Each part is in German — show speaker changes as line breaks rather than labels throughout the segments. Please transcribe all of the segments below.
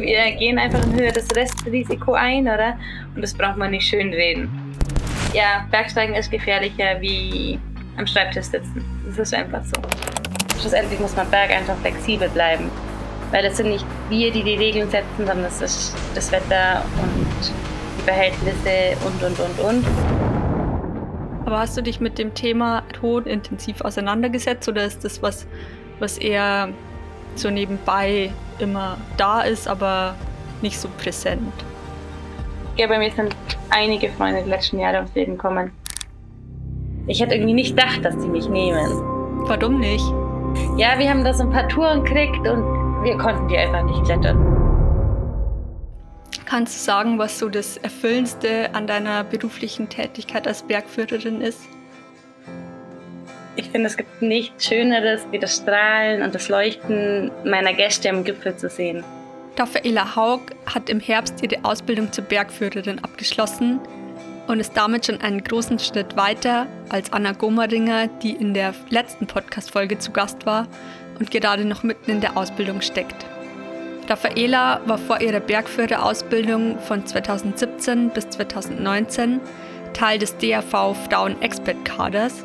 wir gehen einfach ein höheres Restrisiko ein, oder? Und das braucht man nicht schönreden. Ja, Bergsteigen ist gefährlicher wie am Schreibtisch sitzen. Das ist einfach so. Schlussendlich muss man Berg einfach flexibel bleiben. Weil es sind nicht wir, die die Regeln setzen, sondern es ist das Wetter und die Verhältnisse und, und, und, und.
Aber hast du dich mit dem Thema Tod intensiv auseinandergesetzt oder ist das was, was eher so nebenbei immer da ist, aber nicht so präsent?
Ja, bei mir sind einige Freunde die letzten Jahre ums Leben gekommen. Ich hätte irgendwie nicht gedacht, dass sie mich nehmen.
Warum nicht?
Ja, wir haben da so ein paar Touren gekriegt und wir konnten die einfach nicht klettern.
Kannst du sagen, was so das Erfüllendste an deiner beruflichen Tätigkeit als Bergführerin ist?
Ich finde, es gibt nichts Schöneres, wie das Strahlen und das Leuchten meiner Gäste am Gipfel zu sehen.
Raffaela Haug hat im Herbst ihre Ausbildung zur Bergführerin abgeschlossen und ist damit schon einen großen Schritt weiter als Anna Gomeringer, die in der letzten Podcast-Folge zu Gast war und gerade noch mitten in der Ausbildung steckt. Raffaela war vor ihrer Bergführerausbildung von 2017 bis 2019 Teil des DRV Frauen Expert Kaders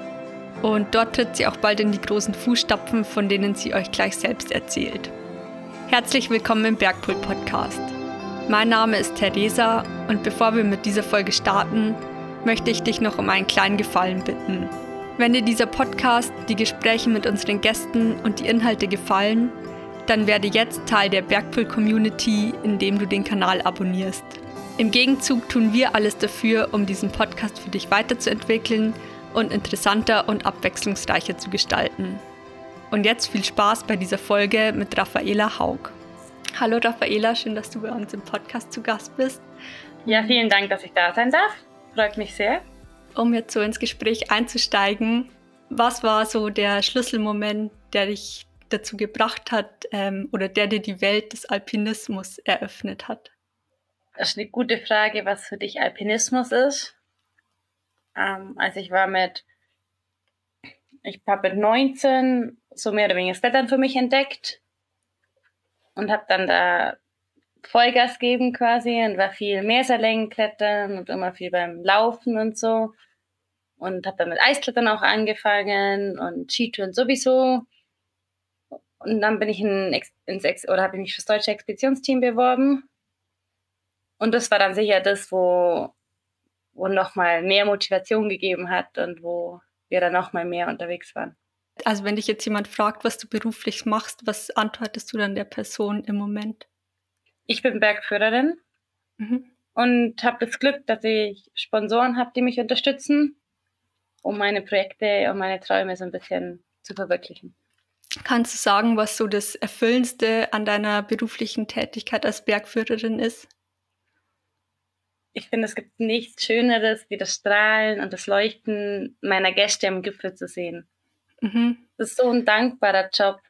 und dort tritt sie auch bald in die großen Fußstapfen, von denen sie euch gleich selbst erzählt. Herzlich willkommen im Bergpool Podcast. Mein Name ist Theresa und bevor wir mit dieser Folge starten, möchte ich dich noch um einen kleinen Gefallen bitten. Wenn dir dieser Podcast, die Gespräche mit unseren Gästen und die Inhalte gefallen, dann werde jetzt Teil der Bergpool Community, indem du den Kanal abonnierst. Im Gegenzug tun wir alles dafür, um diesen Podcast für dich weiterzuentwickeln und interessanter und abwechslungsreicher zu gestalten. Und jetzt viel Spaß bei dieser Folge mit Raffaela Haug. Hallo Raffaela, schön, dass du bei uns im Podcast zu Gast bist.
Ja, vielen Dank, dass ich da sein darf. Freut mich sehr.
Um jetzt so ins Gespräch einzusteigen, was war so der Schlüsselmoment, der dich dazu gebracht hat ähm, oder der dir die Welt des Alpinismus eröffnet hat?
Das ist eine gute Frage, was für dich Alpinismus ist. Ähm, also ich war mit, ich habe mit 19 so mehr oder weniger das Klettern für mich entdeckt und habe dann da Vollgas geben quasi und war viel Meerserlängen klettern und immer viel beim Laufen und so. Und habe dann mit Eisklettern auch angefangen und Skitouren sowieso. Und dann bin ich in, ins Ex oder habe ich mich fürs deutsche Expeditionsteam beworben. Und das war dann sicher das, wo wo nochmal mehr Motivation gegeben hat und wo wir dann nochmal mehr unterwegs waren.
Also wenn dich jetzt jemand fragt, was du beruflich machst, was antwortest du dann der Person im Moment?
Ich bin Bergführerin mhm. und habe das Glück, dass ich Sponsoren habe, die mich unterstützen, um meine Projekte und meine Träume so ein bisschen zu verwirklichen.
Kannst du sagen, was so das Erfüllendste an deiner beruflichen Tätigkeit als Bergführerin ist?
Ich finde, es gibt nichts Schöneres, wie das Strahlen und das Leuchten meiner Gäste am Gipfel zu sehen. Mhm. Das ist so ein dankbarer Job,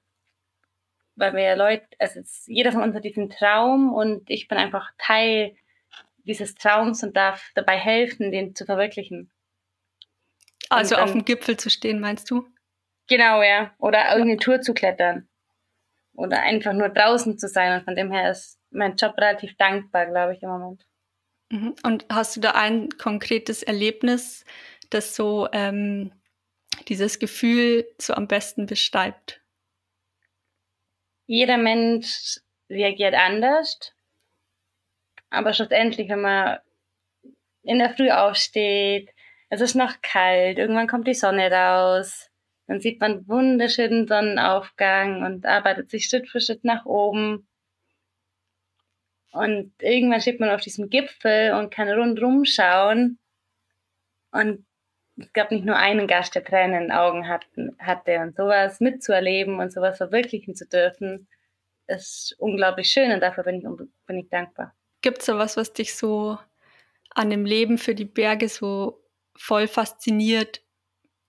weil wir Leute, also jeder von uns hat diesen Traum und ich bin einfach Teil dieses Traums und darf dabei helfen, den zu verwirklichen.
Also dann, auf dem Gipfel zu stehen, meinst du?
Genau, ja. Oder irgendeine Tour zu klettern. Oder einfach nur draußen zu sein. Und von dem her ist mein Job relativ dankbar, glaube ich, im Moment.
Mhm. Und hast du da ein konkretes Erlebnis, das so ähm, dieses Gefühl so am besten beschreibt?
Jeder Mensch reagiert anders, aber schlussendlich, wenn man in der Früh aufsteht, es ist noch kalt, irgendwann kommt die Sonne raus, dann sieht man wunderschönen Sonnenaufgang und arbeitet sich Schritt für Schritt nach oben. Und irgendwann steht man auf diesem Gipfel und kann rundherum schauen. Und es gab nicht nur einen Gast, der Tränen in den Augen hatten, hatte. Und sowas mitzuerleben und sowas verwirklichen zu dürfen, ist unglaublich schön und dafür bin ich, bin ich dankbar.
Gibt es da was, was dich so an dem Leben für die Berge so voll fasziniert?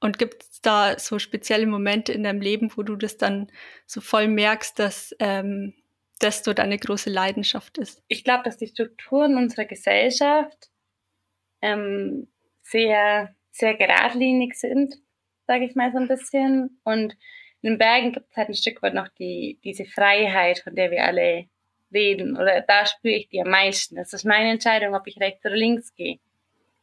Und gibt es da so spezielle Momente in deinem Leben, wo du das dann so voll merkst, dass ähm, desto deine große Leidenschaft ist?
Ich glaube, dass die Strukturen unserer Gesellschaft ähm, sehr, sehr geradlinig sind, sage ich mal so ein bisschen. Und in den Bergen gibt es halt ein Stück weit noch die, diese Freiheit, von der wir alle reden oder da spüre ich die am meisten. Das ist meine Entscheidung, ob ich rechts oder links gehe.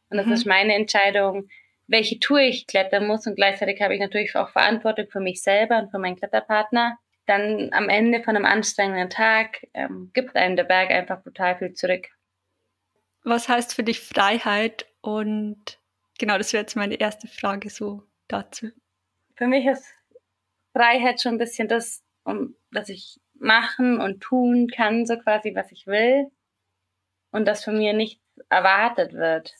Und das mhm. ist meine Entscheidung, welche Tour ich klettern muss. Und gleichzeitig habe ich natürlich auch Verantwortung für mich selber und für meinen Kletterpartner. Dann am Ende von einem anstrengenden Tag ähm, gibt einem der Berg einfach brutal viel zurück.
Was heißt für dich Freiheit? Und genau, das wäre jetzt meine erste Frage so dazu.
Für mich ist Freiheit schon ein bisschen das, um, dass ich machen und tun kann, so quasi, was ich will. Und dass von mir nichts erwartet wird.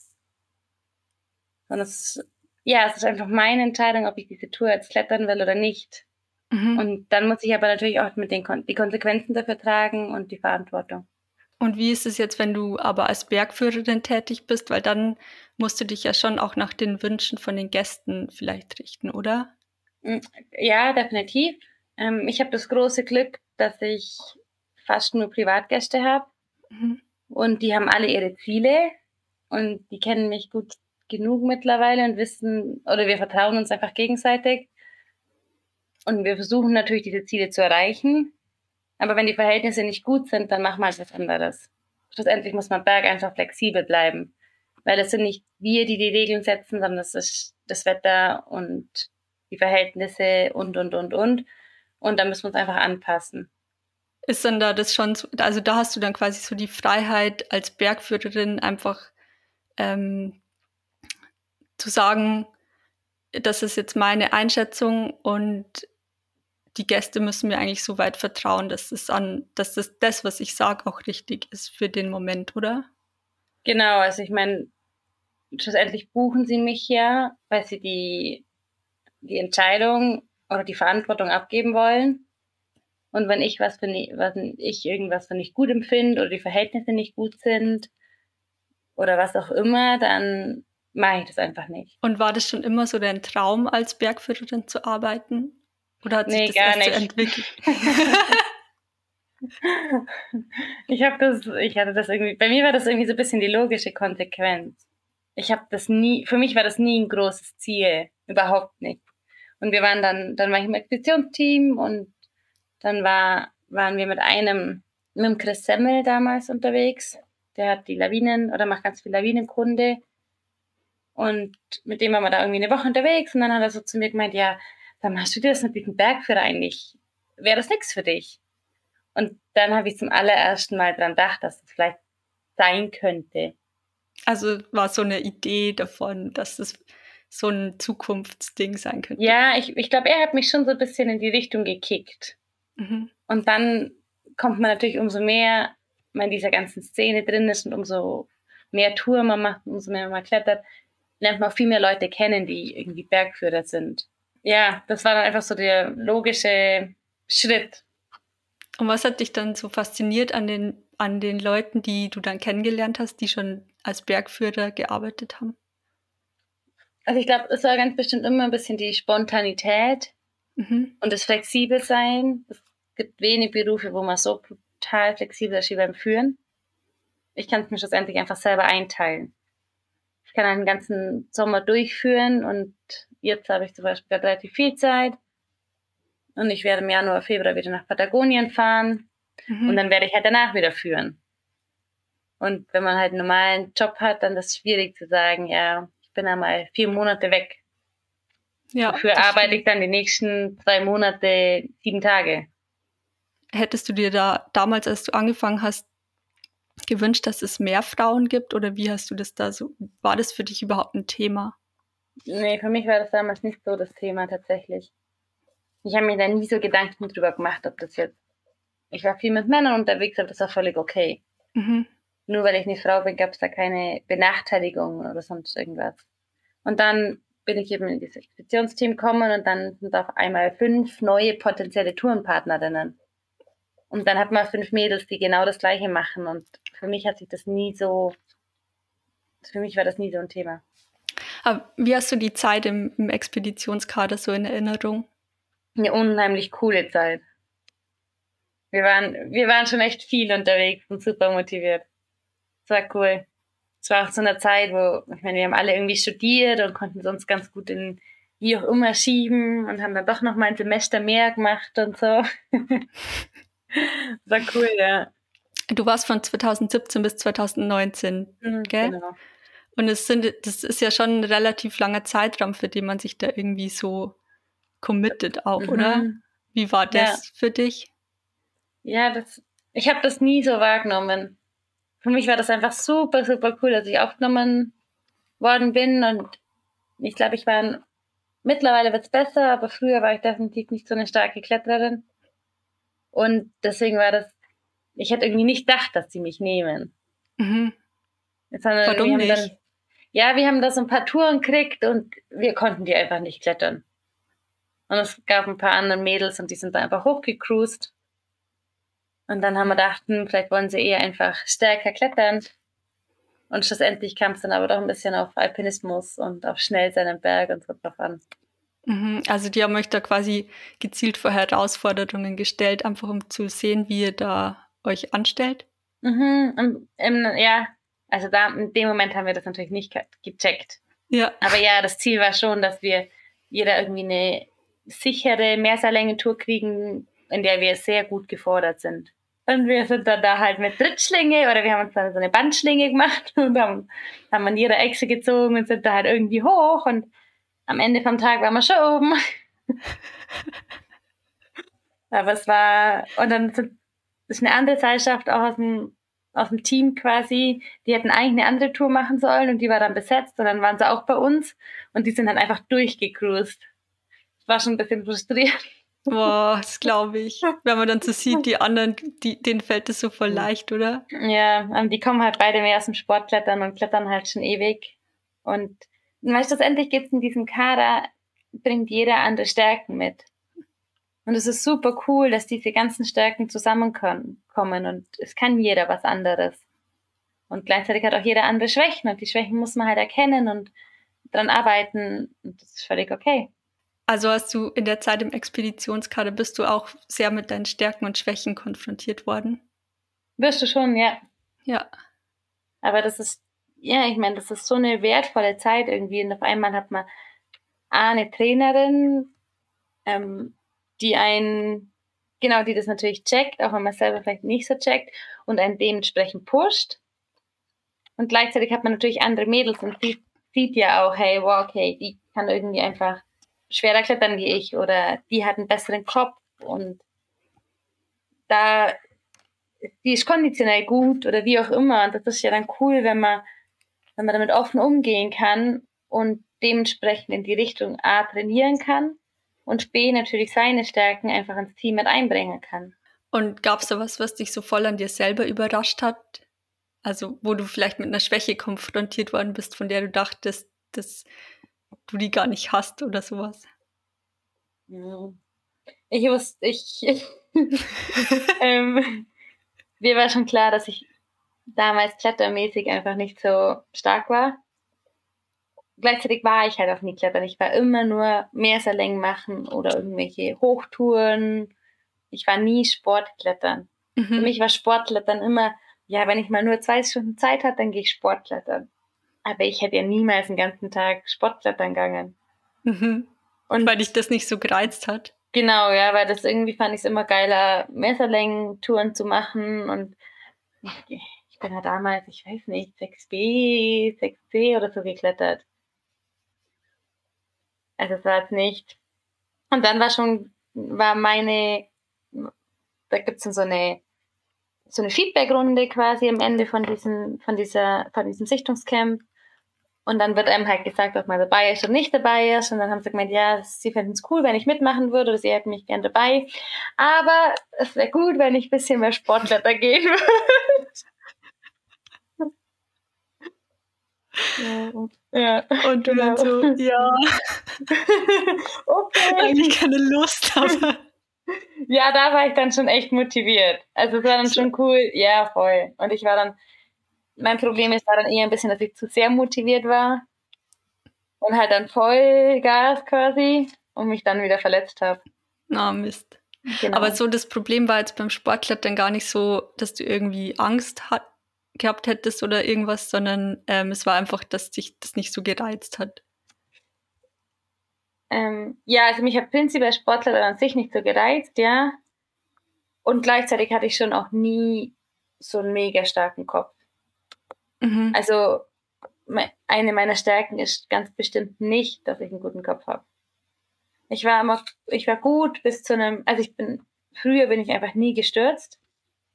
Sondern es ist, ja, es ist einfach meine Entscheidung, ob ich diese Tour jetzt klettern will oder nicht. Mhm. Und dann muss ich aber natürlich auch mit den Kon die Konsequenzen dafür tragen und die Verantwortung.
Und wie ist es jetzt, wenn du aber als Bergführerin tätig bist? Weil dann musst du dich ja schon auch nach den Wünschen von den Gästen vielleicht richten, oder?
Mm, ja, definitiv. Ähm, ich habe das große Glück, dass ich fast nur Privatgäste habe. Mhm. Und die haben alle ihre Ziele und die kennen mich gut genug mittlerweile und wissen, oder wir vertrauen uns einfach gegenseitig. Und wir versuchen natürlich, diese Ziele zu erreichen. Aber wenn die Verhältnisse nicht gut sind, dann machen wir halt was anderes. Schlussendlich muss man Berg einfach flexibel bleiben. Weil es sind nicht wir, die die Regeln setzen, sondern das ist das Wetter und die Verhältnisse und, und, und, und. Und da müssen wir uns einfach anpassen.
Ist dann da das schon, so, also da hast du dann quasi so die Freiheit als Bergführerin einfach ähm, zu sagen, das ist jetzt meine Einschätzung und die Gäste müssen mir eigentlich so weit vertrauen, dass das an, dass das, das was ich sage, auch richtig ist für den Moment, oder?
Genau, also ich meine, schlussendlich buchen sie mich ja, weil sie die, die Entscheidung oder die Verantwortung abgeben wollen. Und wenn ich was für wenn ich irgendwas für nicht gut empfinde oder die Verhältnisse nicht gut sind oder was auch immer, dann mache ich das einfach nicht.
Und war das schon immer so dein Traum, als Bergführerin zu arbeiten? Oder hat sich
nee,
das
gar
erst
nicht.
so entwickelt?
ich habe das, ich hatte das irgendwie, bei mir war das irgendwie so ein bisschen die logische Konsequenz. Ich habe das nie, für mich war das nie ein großes Ziel, überhaupt nicht. Und wir waren dann, dann war ich im Expeditionsteam und dann war, waren wir mit einem, mit dem Chris Semmel damals unterwegs. Der hat die Lawinen oder macht ganz viel Lawinenkunde. Und mit dem waren wir da irgendwie eine Woche unterwegs und dann hat er so zu mir gemeint, ja, dann hast du dir das mit diesem Bergführer eigentlich, wäre das nichts für dich? Und dann habe ich zum allerersten Mal dran gedacht, dass das vielleicht sein könnte.
Also war so eine Idee davon, dass das so ein Zukunftsding sein könnte.
Ja, ich, ich glaube, er hat mich schon so ein bisschen in die Richtung gekickt. Mhm. Und dann kommt man natürlich umso mehr man in dieser ganzen Szene drin ist und umso mehr Tour man macht, umso mehr man klettert, lernt man auch viel mehr Leute kennen, die irgendwie Bergführer sind. Ja, das war dann einfach so der logische Schritt.
Und was hat dich dann so fasziniert an den, an den Leuten, die du dann kennengelernt hast, die schon als Bergführer gearbeitet haben?
Also ich glaube, es war ganz bestimmt immer ein bisschen die Spontanität mhm. und das Flexibelsein. Es gibt wenig Berufe, wo man so brutal flexibel ist wie beim Führen. Ich kann es mir schlussendlich einfach selber einteilen. Ich kann einen ganzen Sommer durchführen und jetzt habe ich zum Beispiel gerade relativ viel Zeit. Und ich werde im Januar, Februar wieder nach Patagonien fahren. Mhm. Und dann werde ich halt danach wieder führen. Und wenn man halt einen normalen Job hat, dann ist es schwierig zu sagen, ja, ich bin einmal vier Monate weg. Ja, Dafür arbeite stimmt. ich dann die nächsten drei Monate sieben Tage.
Hättest du dir da damals, als du angefangen hast, gewünscht, dass es mehr Frauen gibt oder wie hast du das da so, war das für dich überhaupt ein Thema?
Nee, für mich war das damals nicht so das Thema tatsächlich. Ich habe mir da nie so Gedanken drüber gemacht, ob das jetzt. Ich war viel mit Männern unterwegs, aber das war völlig okay. Mhm. Nur weil ich eine Frau bin, gab es da keine Benachteiligung oder sonst irgendwas. Und dann bin ich eben in dieses Expeditionsteam gekommen und dann sind auf einmal fünf neue potenzielle Tourenpartnerinnen. Und dann hat man fünf Mädels, die genau das Gleiche machen. Und für mich hat sich das nie so, für mich war das nie so ein Thema.
Aber wie hast du die Zeit im, im Expeditionskader so in Erinnerung?
Eine unheimlich coole Zeit. Wir waren, wir waren schon echt viel unterwegs und super motiviert. Es war cool. Es war auch so eine Zeit, wo, ich meine, wir haben alle irgendwie studiert und konnten sonst ganz gut in wie auch immer schieben und haben dann doch noch mal ein Semester mehr gemacht und so. war cool, ja.
Du warst von 2017 bis 2019, mhm, gell? Genau. Und es sind, das ist ja schon ein relativ langer Zeitraum, für den man sich da irgendwie so committet auch, mhm. oder? Wie war das ja. für dich?
Ja, das, ich habe das nie so wahrgenommen. Für mich war das einfach super, super cool, dass ich aufgenommen worden bin und ich glaube, ich war mittlerweile wird es besser, aber früher war ich definitiv nicht so eine starke Kletterin. Und deswegen war das, ich hätte irgendwie nicht gedacht, dass sie mich nehmen. Mhm.
Warum nicht? Dann,
ja, wir haben da so ein paar Touren gekriegt und wir konnten die einfach nicht klettern. Und es gab ein paar andere Mädels und die sind da einfach hochgecruised. Und dann haben wir gedacht, hm, vielleicht wollen sie eher einfach stärker klettern. Und schlussendlich kam es dann aber doch ein bisschen auf Alpinismus und auf schnell seinen Berg und so drauf an.
Mhm, also die haben euch da quasi gezielt vor Herausforderungen gestellt, einfach um zu sehen, wie ihr da euch anstellt?
Mhm, und, ähm, ja, also da in dem Moment haben wir das natürlich nicht gecheckt.
Ja.
Aber ja, das Ziel war schon, dass wir jeder irgendwie eine sichere Mehrseillängentour kriegen, in der wir sehr gut gefordert sind. Und wir sind dann da halt mit Drittschlinge oder wir haben uns dann so eine Bandschlinge gemacht und haben, haben an jeder Echse gezogen und sind da halt irgendwie hoch und am Ende vom Tag waren wir schon oben. Aber es war, und dann sind, ist eine andere Seilschaft auch aus dem aus dem Team quasi, die hätten eigentlich eine andere Tour machen sollen und die war dann besetzt und dann waren sie auch bei uns und die sind dann einfach durchgecruised. Das war schon ein bisschen frustrierend.
Boah, das glaube ich. Wenn man dann so sieht, die anderen, die, denen fällt das so voll leicht, oder?
Ja, die kommen halt beide mehr aus dem Sportklettern und klettern halt schon ewig. Und weißt du, endlich gibt es in diesem Kader, bringt jeder andere Stärken mit. Und es ist super cool, dass diese ganzen Stärken zusammenkommen und es kann jeder was anderes. Und gleichzeitig hat auch jeder andere Schwächen und die Schwächen muss man halt erkennen und dran arbeiten und das ist völlig okay.
Also hast du in der Zeit im Expeditionskader bist du auch sehr mit deinen Stärken und Schwächen konfrontiert worden?
Wirst du schon, ja.
Ja.
Aber das ist, ja, ich meine, das ist so eine wertvolle Zeit irgendwie und auf einmal hat man eine Trainerin, ähm, die einen, genau, die das natürlich checkt, auch wenn man selber vielleicht nicht so checkt und einen dementsprechend pusht. Und gleichzeitig hat man natürlich andere Mädels und die sieht ja auch, hey, wow, okay, die kann irgendwie einfach schwerer klettern wie ich oder die hat einen besseren Kopf und da die ist konditionell gut oder wie auch immer. Und das ist ja dann cool, wenn man, wenn man damit offen umgehen kann und dementsprechend in die Richtung A trainieren kann und B natürlich seine Stärken einfach ins Team mit einbringen kann.
Und gab es da was, was dich so voll an dir selber überrascht hat? Also, wo du vielleicht mit einer Schwäche konfrontiert worden bist, von der du dachtest, dass du die gar nicht hast oder sowas?
Ich wusste, ich. ähm, mir war schon klar, dass ich damals klettermäßig einfach nicht so stark war gleichzeitig war ich halt auch nie klettern. Ich war immer nur Meerserlängen machen oder irgendwelche Hochtouren. Ich war nie Sportklettern. Mhm. Für mich war Sportklettern immer, ja, wenn ich mal nur zwei Stunden Zeit hatte, dann gehe ich Sportklettern. Aber ich hätte ja niemals den ganzen Tag Sportklettern gegangen.
Mhm. Und weil dich das nicht so gereizt hat.
Genau, ja, weil das irgendwie fand ich es immer geiler, Messerlängen-Touren zu machen und bin ja damals, ich weiß nicht, 6B, 6C oder so geklettert. Also es war jetzt nicht. Und dann war schon, war meine, da gibt es so eine, so eine Feedback-Runde quasi am Ende von diesem, von dieser, von diesem Sichtungscamp. Und dann wird einem halt gesagt, ob man dabei ist oder nicht dabei ist. Und dann haben sie gemeint, ja, sie fänden es cool, wenn ich mitmachen würde, oder sie hätten mich gern dabei. Aber es wäre gut, wenn ich ein bisschen mehr Sportletter gehen würde.
Ja. Und du genau. dann so, ja. okay. Eigentlich keine Lust, aber.
Ja, da war ich dann schon echt motiviert. Also es war dann schon cool, ja, voll. Und ich war dann, mein Problem ist, war dann eher ein bisschen, dass ich zu sehr motiviert war und halt dann voll Gas quasi und mich dann wieder verletzt habe.
Na, oh, Mist. Genau. Aber so das Problem war jetzt beim Sportklettern gar nicht so, dass du irgendwie Angst hat, gehabt hättest oder irgendwas, sondern ähm, es war einfach, dass dich das nicht so gereizt hat.
Ähm, ja, also mich hat prinzipiell Sportler an sich nicht so gereizt, ja. Und gleichzeitig hatte ich schon auch nie so einen mega starken Kopf. Mhm. Also eine meiner Stärken ist ganz bestimmt nicht, dass ich einen guten Kopf habe. Ich war immer, ich war gut bis zu einem, also ich bin, früher bin ich einfach nie gestürzt.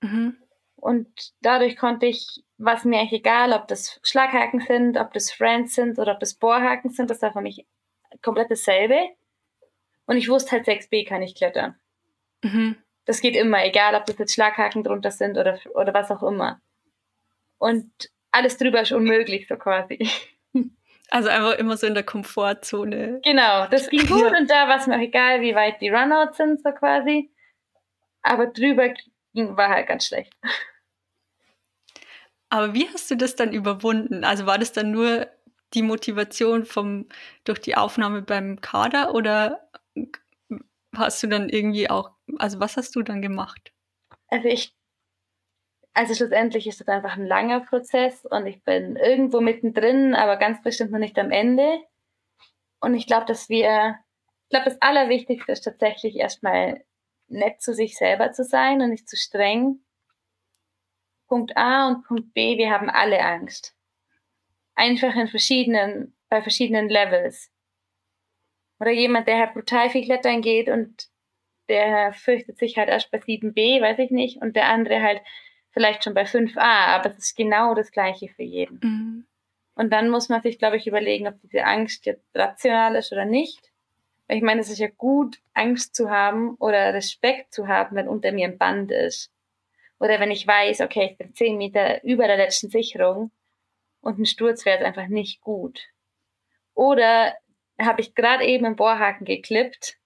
Mhm. Und dadurch konnte ich, was mir eigentlich egal, ob das Schlaghaken sind, ob das Friends sind oder ob das Bohrhaken sind, das war für mich komplett dasselbe. Und ich wusste halt 6b kann ich klettern. Mhm. Das geht immer, egal ob das jetzt Schlaghaken drunter sind oder, oder was auch immer. Und alles drüber ist unmöglich, so quasi.
Also einfach immer so in der Komfortzone.
Genau, das ging gut und da war es mir auch egal, wie weit die Runouts sind, so quasi. Aber drüber ging, war halt ganz schlecht.
Aber wie hast du das dann überwunden? Also war das dann nur die Motivation vom, durch die Aufnahme beim Kader oder hast du dann irgendwie auch, also was hast du dann gemacht?
Also ich also schlussendlich ist das einfach ein langer Prozess und ich bin irgendwo mittendrin, aber ganz bestimmt noch nicht am Ende. Und ich glaube, dass wir, ich glaube, das Allerwichtigste ist tatsächlich erstmal nett zu sich selber zu sein und nicht zu streng. Punkt A und Punkt B, wir haben alle Angst. Einfach in verschiedenen, bei verschiedenen Levels. Oder jemand, der halt brutal viel klettern geht und der fürchtet sich halt erst bei 7b, weiß ich nicht, und der andere halt vielleicht schon bei 5a, aber es ist genau das Gleiche für jeden. Mhm. Und dann muss man sich, glaube ich, überlegen, ob diese Angst jetzt rational ist oder nicht. Weil ich meine, es ist ja gut, Angst zu haben oder Respekt zu haben, wenn unter mir ein Band ist. Oder wenn ich weiß, okay, ich bin 10 Meter über der letzten Sicherung und ein Sturz wäre jetzt einfach nicht gut. Oder habe ich gerade eben einen Bohrhaken geklippt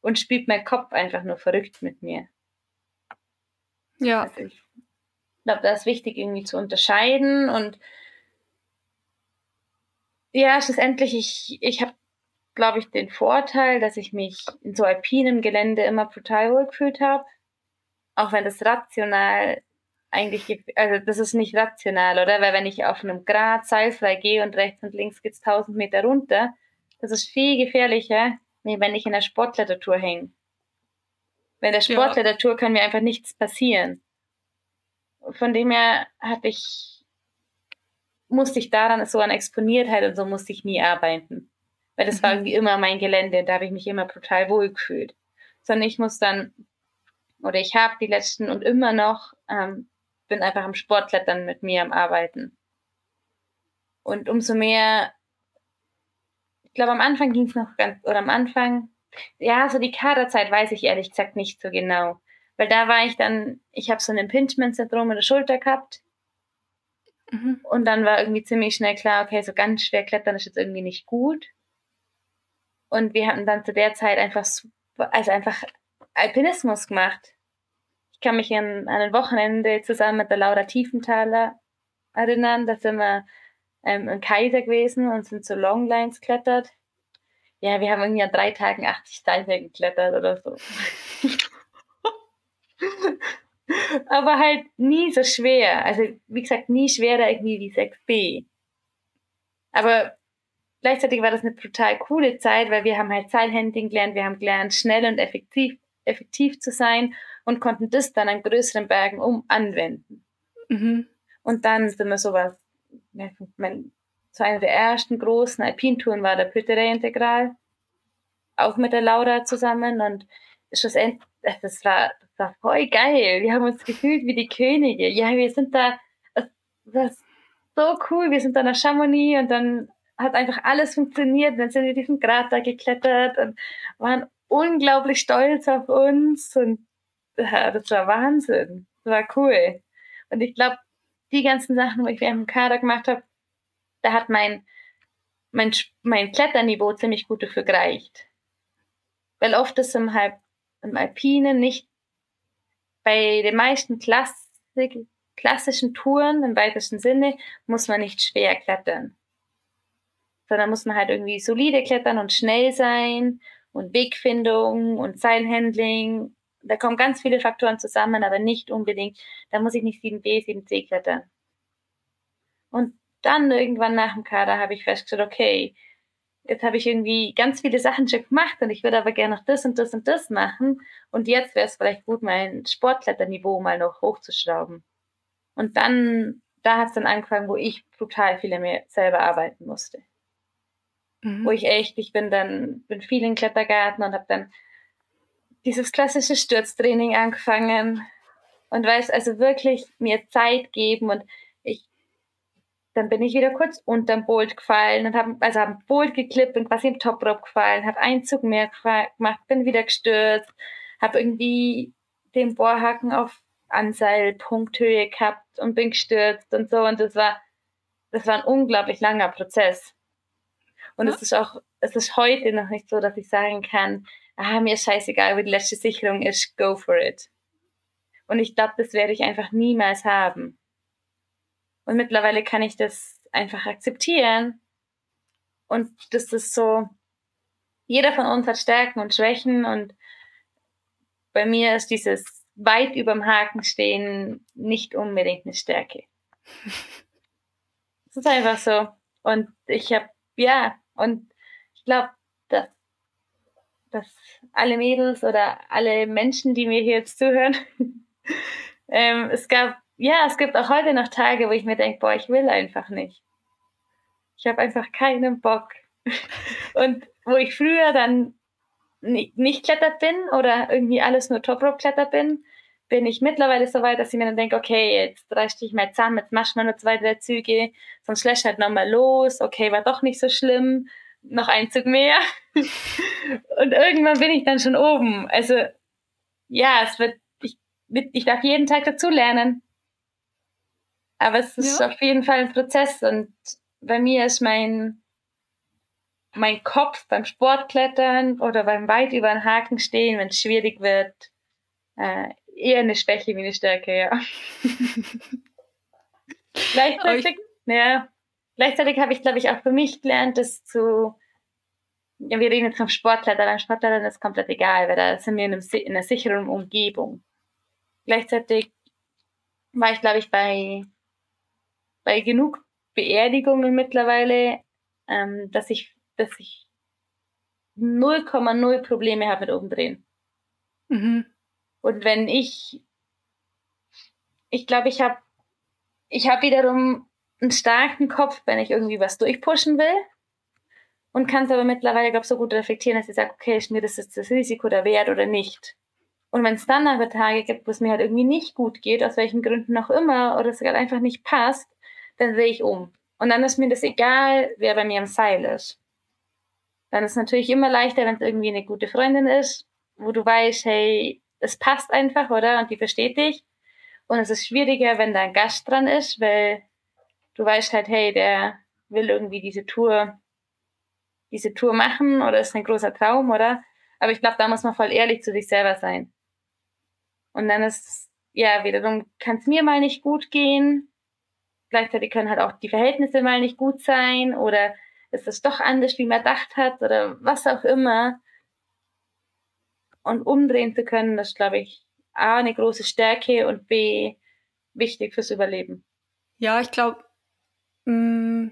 und spielt mein Kopf einfach nur verrückt mit mir.
Ja. Also ich
glaube, da ist wichtig irgendwie zu unterscheiden und ja, schlussendlich, ich, ich habe, glaube ich, den Vorteil, dass ich mich in so alpinem Gelände immer brutal wohl gefühlt habe. Auch wenn das rational eigentlich, also das ist nicht rational, oder? Weil wenn ich auf einem Grad seilfrei gehe und rechts und links geht's 1000 Meter runter, das ist viel gefährlicher, wie wenn ich in der Sportlettertour hänge. Bei der Sportlettertour ja. kann mir einfach nichts passieren von dem her hatte ich, musste ich daran so an Exponiertheit und so musste ich nie arbeiten. Weil das mhm. war irgendwie immer mein Gelände, da habe ich mich immer total wohl gefühlt. Sondern ich muss dann, oder ich habe die letzten und immer noch, ähm, bin einfach am Sportklettern mit mir am Arbeiten. Und umso mehr, ich glaube, am Anfang ging es noch ganz, oder am Anfang, ja, so die Kaderzeit weiß ich ehrlich gesagt nicht so genau. Weil da war ich dann, ich habe so ein Impingement-Syndrom in der Schulter gehabt. Mhm. Und dann war irgendwie ziemlich schnell klar, okay, so ganz schwer klettern ist jetzt irgendwie nicht gut. Und wir hatten dann zu der Zeit einfach, also einfach Alpinismus gemacht. Ich kann mich an, an ein Wochenende zusammen mit der Laura Tiefenthaler erinnern. Da sind wir ähm, in Kaiser gewesen und sind so Longlines geklettert. Ja, wir haben irgendwie an drei Tagen 80 Steine geklettert oder so. aber halt nie so schwer. Also, wie gesagt, nie schwerer irgendwie wie 6b. Aber gleichzeitig war das eine total coole Zeit, weil wir haben halt Seilhandling gelernt, wir haben gelernt, schnell und effektiv, effektiv zu sein und konnten das dann an größeren Bergen um anwenden. Mhm. Und dann sind wir sowas, mein, so einer der ersten großen Alpintouren war der Pütterey Integral, auch mit der Laura zusammen und schlussendlich, das war, war voll geil. Wir haben uns gefühlt wie die Könige. Ja, wir sind da, das ist so cool. Wir sind da nach Chamonix und dann hat einfach alles funktioniert. Dann sind wir diesen Grat da geklettert und waren unglaublich stolz auf uns und ja, das war Wahnsinn. Das war cool. Und ich glaube, die ganzen Sachen, die ich während dem Kader gemacht habe, da hat mein, mein, mein Kletterniveau ziemlich gut dafür gereicht. Weil oft ist im, halb, im Alpinen nicht bei den meisten Klassik, klassischen Touren im weitesten Sinne muss man nicht schwer klettern, sondern muss man halt irgendwie solide klettern und schnell sein und Wegfindung und Seilhandling. Da kommen ganz viele Faktoren zusammen, aber nicht unbedingt, da muss ich nicht 7b, 7c klettern. Und dann irgendwann nach dem Kader habe ich festgestellt, okay, jetzt habe ich irgendwie ganz viele Sachen schon gemacht und ich würde aber gerne noch das und das und das machen. Und jetzt wäre es vielleicht gut, mein Sportkletterniveau mal noch hochzuschrauben. Und dann, da hat es dann angefangen, wo ich brutal viel mehr selber arbeiten musste. Mhm. Wo ich echt, ich bin dann, bin viel in Klettergarten und habe dann dieses klassische Stürztraining angefangen und weiß also wirklich mir Zeit geben und ich dann bin ich wieder kurz unterm Bolt gefallen und habe also hab Bolt geklippt und quasi im Toprope gefallen, habe Einzug mehr gemacht, bin wieder gestürzt, habe irgendwie den Bohrhaken auf Anseil Punkthöhe gehabt und bin gestürzt und so und das war das war ein unglaublich langer Prozess. Und ja. es ist auch es ist heute noch nicht so, dass ich sagen kann, ah, mir ist scheißegal, wie die letzte Sicherung ist, go for it. Und ich glaube, das werde ich einfach niemals haben. Und mittlerweile kann ich das einfach akzeptieren. Und das ist so, jeder von uns hat Stärken und Schwächen und bei mir ist dieses weit überm Haken stehen nicht unbedingt eine Stärke. Es ist einfach so. Und ich habe, ja, und ich glaube, dass, dass alle Mädels oder alle Menschen, die mir hier jetzt zuhören, ähm, es gab, ja, es gibt auch heute noch Tage, wo ich mir denke, boah, ich will einfach nicht. Ich habe einfach keinen Bock. Und wo ich früher dann nicht, nicht klettert bin oder irgendwie alles nur top rope klettert bin, bin ich mittlerweile so weit, dass ich mir dann denke, okay, jetzt reichte ich mal zusammen, jetzt machst du mal nur zwei, drei Züge, sonst schlägst halt nochmal los, okay, war doch nicht so schlimm, noch ein Zug mehr. und irgendwann bin ich dann schon oben. Also ja, es wird ich darf jeden Tag dazu lernen. Aber es ist ja. auf jeden Fall ein Prozess und bei mir ist mein, mein Kopf beim Sportklettern oder beim weit über den Haken stehen, wenn es schwierig wird, äh, eher eine Schwäche wie eine Stärke, ja. gleichzeitig, ja, gleichzeitig habe ich, glaube ich, auch für mich gelernt, das zu, ja, wir reden jetzt vom Sportklettern, beim Sportklettern ist komplett egal, weil da sind wir in, einem, in einer sicheren Umgebung. Gleichzeitig war ich, glaube ich, bei, bei genug Beerdigungen mittlerweile, ähm, dass ich, dass ich 0,0 Probleme habe mit Umdrehen. Mhm. Und wenn ich, ich glaube, ich habe, ich habe wiederum einen starken Kopf, wenn ich irgendwie was durchpushen will und kann es aber mittlerweile, glaube ich, so gut reflektieren, dass ich sage, okay, ist mir das jetzt das Risiko der Wert oder nicht? Und wenn es dann aber Tage gibt, wo es mir halt irgendwie nicht gut geht, aus welchen Gründen auch immer, oder es gerade einfach nicht passt, dann sehe ich um. Und dann ist mir das egal, wer bei mir im Seil ist. Dann ist es natürlich immer leichter, wenn es irgendwie eine gute Freundin ist, wo du weißt, hey, es passt einfach, oder? Und die versteht dich. Und es ist schwieriger, wenn da ein Gast dran ist, weil du weißt halt, hey, der will irgendwie diese Tour, diese Tour machen oder ist ein großer Traum, oder? Aber ich glaube, da muss man voll ehrlich zu sich selber sein. Und dann ist, ja, wiederum kann es mir mal nicht gut gehen. Gleichzeitig können halt auch die Verhältnisse mal nicht gut sein oder ist es doch anders, wie man gedacht hat oder was auch immer. Und umdrehen zu können, das ist, glaube ich, A, eine große Stärke und B, wichtig fürs Überleben.
Ja, ich glaube, mm,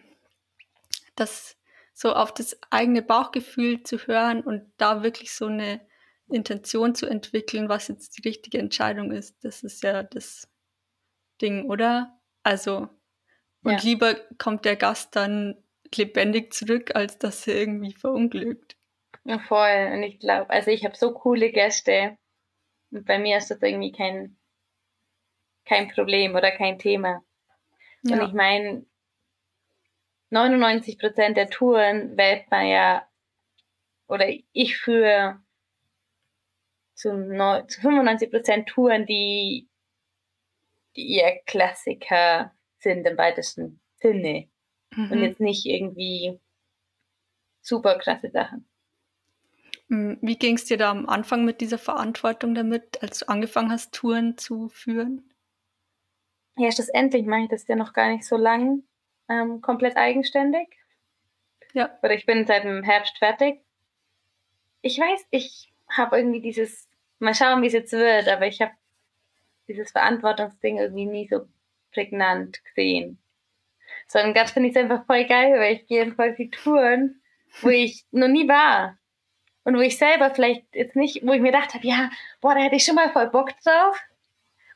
dass so auf das eigene Bauchgefühl zu hören und da wirklich so eine Intention zu entwickeln, was jetzt die richtige Entscheidung ist. Das ist ja das Ding, oder? Also, und ja. lieber kommt der Gast dann lebendig zurück, als dass er irgendwie verunglückt.
Ja, voll. Und ich glaube, also ich habe so coole Gäste. Und bei mir ist das irgendwie kein, kein Problem oder kein Thema. Ja. Und ich meine, 99 Prozent der Touren wählt man ja, oder ich führe zu, zu 95 Prozent Touren, die, die eher Klassiker sind im weitesten Sinne. Mhm. Und jetzt nicht irgendwie super krasse Sachen.
Mm, wie ging es dir da am Anfang mit dieser Verantwortung damit, als du angefangen hast, Touren zu führen?
Ja, schlussendlich mache ich das ja noch gar nicht so lang ähm, komplett eigenständig. Ja. Oder ich bin seit dem Herbst fertig. Ich weiß, ich habe irgendwie dieses, mal schauen, wie es jetzt wird, aber ich habe dieses Verantwortungsding irgendwie nie so prägnant gesehen. Sondern gerade finde ich es einfach voll geil, weil ich gehe in voll viele Touren, wo ich noch nie war. Und wo ich selber vielleicht jetzt nicht, wo ich mir gedacht habe, ja, boah, da hätte ich schon mal voll Bock drauf.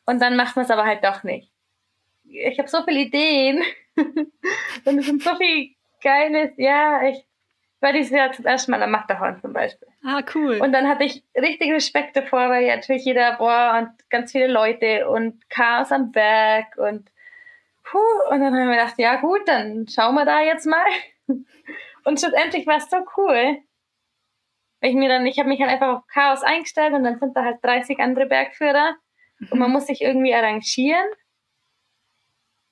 Und dann macht man es aber halt doch nicht. ich habe so viele Ideen. und es sind so viel Geiles. Ja, ich war dieses Jahr zum ersten Mal am Matterhorn zum Beispiel.
Ah, cool.
Und dann hatte ich richtig Respekt davor, weil ja natürlich jeder, boah, und ganz viele Leute und Chaos am Berg und puh, und dann haben wir gedacht, ja gut, dann schauen wir da jetzt mal. Und schlussendlich war es so cool. Ich mir dann, ich habe mich halt einfach auf Chaos eingestellt und dann sind da halt 30 andere Bergführer und man mhm. muss sich irgendwie arrangieren.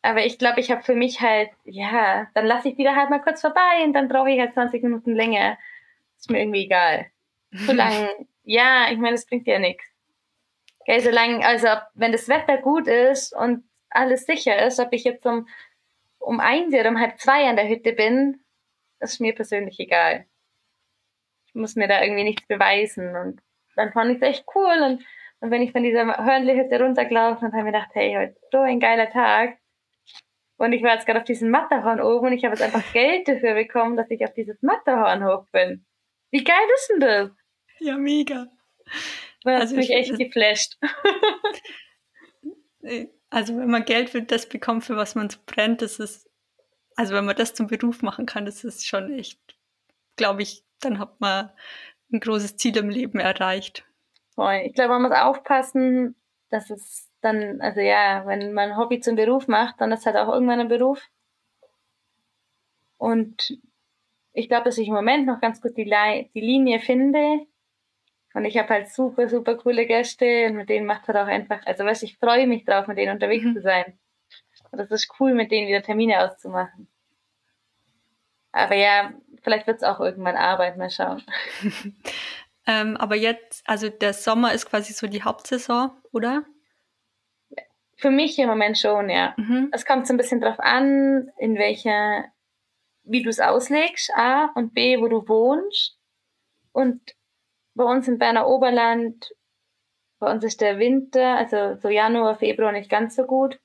Aber ich glaube, ich habe für mich halt, ja, dann lasse ich wieder halt mal kurz vorbei und dann brauche ich halt 20 Minuten länger. Ist mir irgendwie egal. Solange, ja, ich meine, das bringt ja nichts. Okay, solange, also wenn das Wetter gut ist und alles sicher ist, ob ich jetzt um, um eins oder um halb zwei an der Hütte bin, ist mir persönlich egal. Ich muss mir da irgendwie nichts beweisen. Und dann fand ich es echt cool. Und, und wenn ich von dieser Hörnli-Hütte runtergelaufen und habe mir gedacht, hey, heute so ein geiler Tag. Und ich war jetzt gerade auf diesem Matterhorn oben und ich habe jetzt einfach Geld dafür bekommen, dass ich auf dieses Matterhorn hoch bin. Wie geil ist denn das?
Ja, mega.
Das also hat mich echt geflasht.
Also wenn man Geld für das bekommt, für was man so brennt, das ist, also wenn man das zum Beruf machen kann, das ist schon echt, glaube ich, dann hat man ein großes Ziel im Leben erreicht.
Voll. Ich glaube, man muss aufpassen, dass es dann, also ja, wenn man ein Hobby zum Beruf macht, dann ist halt auch irgendwann ein Beruf. Und ich glaube, dass ich im Moment noch ganz gut die, die Linie finde. Und ich habe halt super, super coole Gäste und mit denen macht halt auch einfach, also weißt ich freue mich drauf, mit denen unterwegs mhm. zu sein. Und das ist cool, mit denen wieder Termine auszumachen. Aber ja, vielleicht wird es auch irgendwann Arbeit, mal schauen.
ähm, aber jetzt, also der Sommer ist quasi so die Hauptsaison, oder?
Für mich im Moment schon, ja. Mhm. Es kommt so ein bisschen drauf an, in welcher, wie du es auslegst, A und B, wo du wohnst. Und bei uns im Berner Oberland, bei uns ist der Winter, also so Januar, Februar nicht ganz so gut.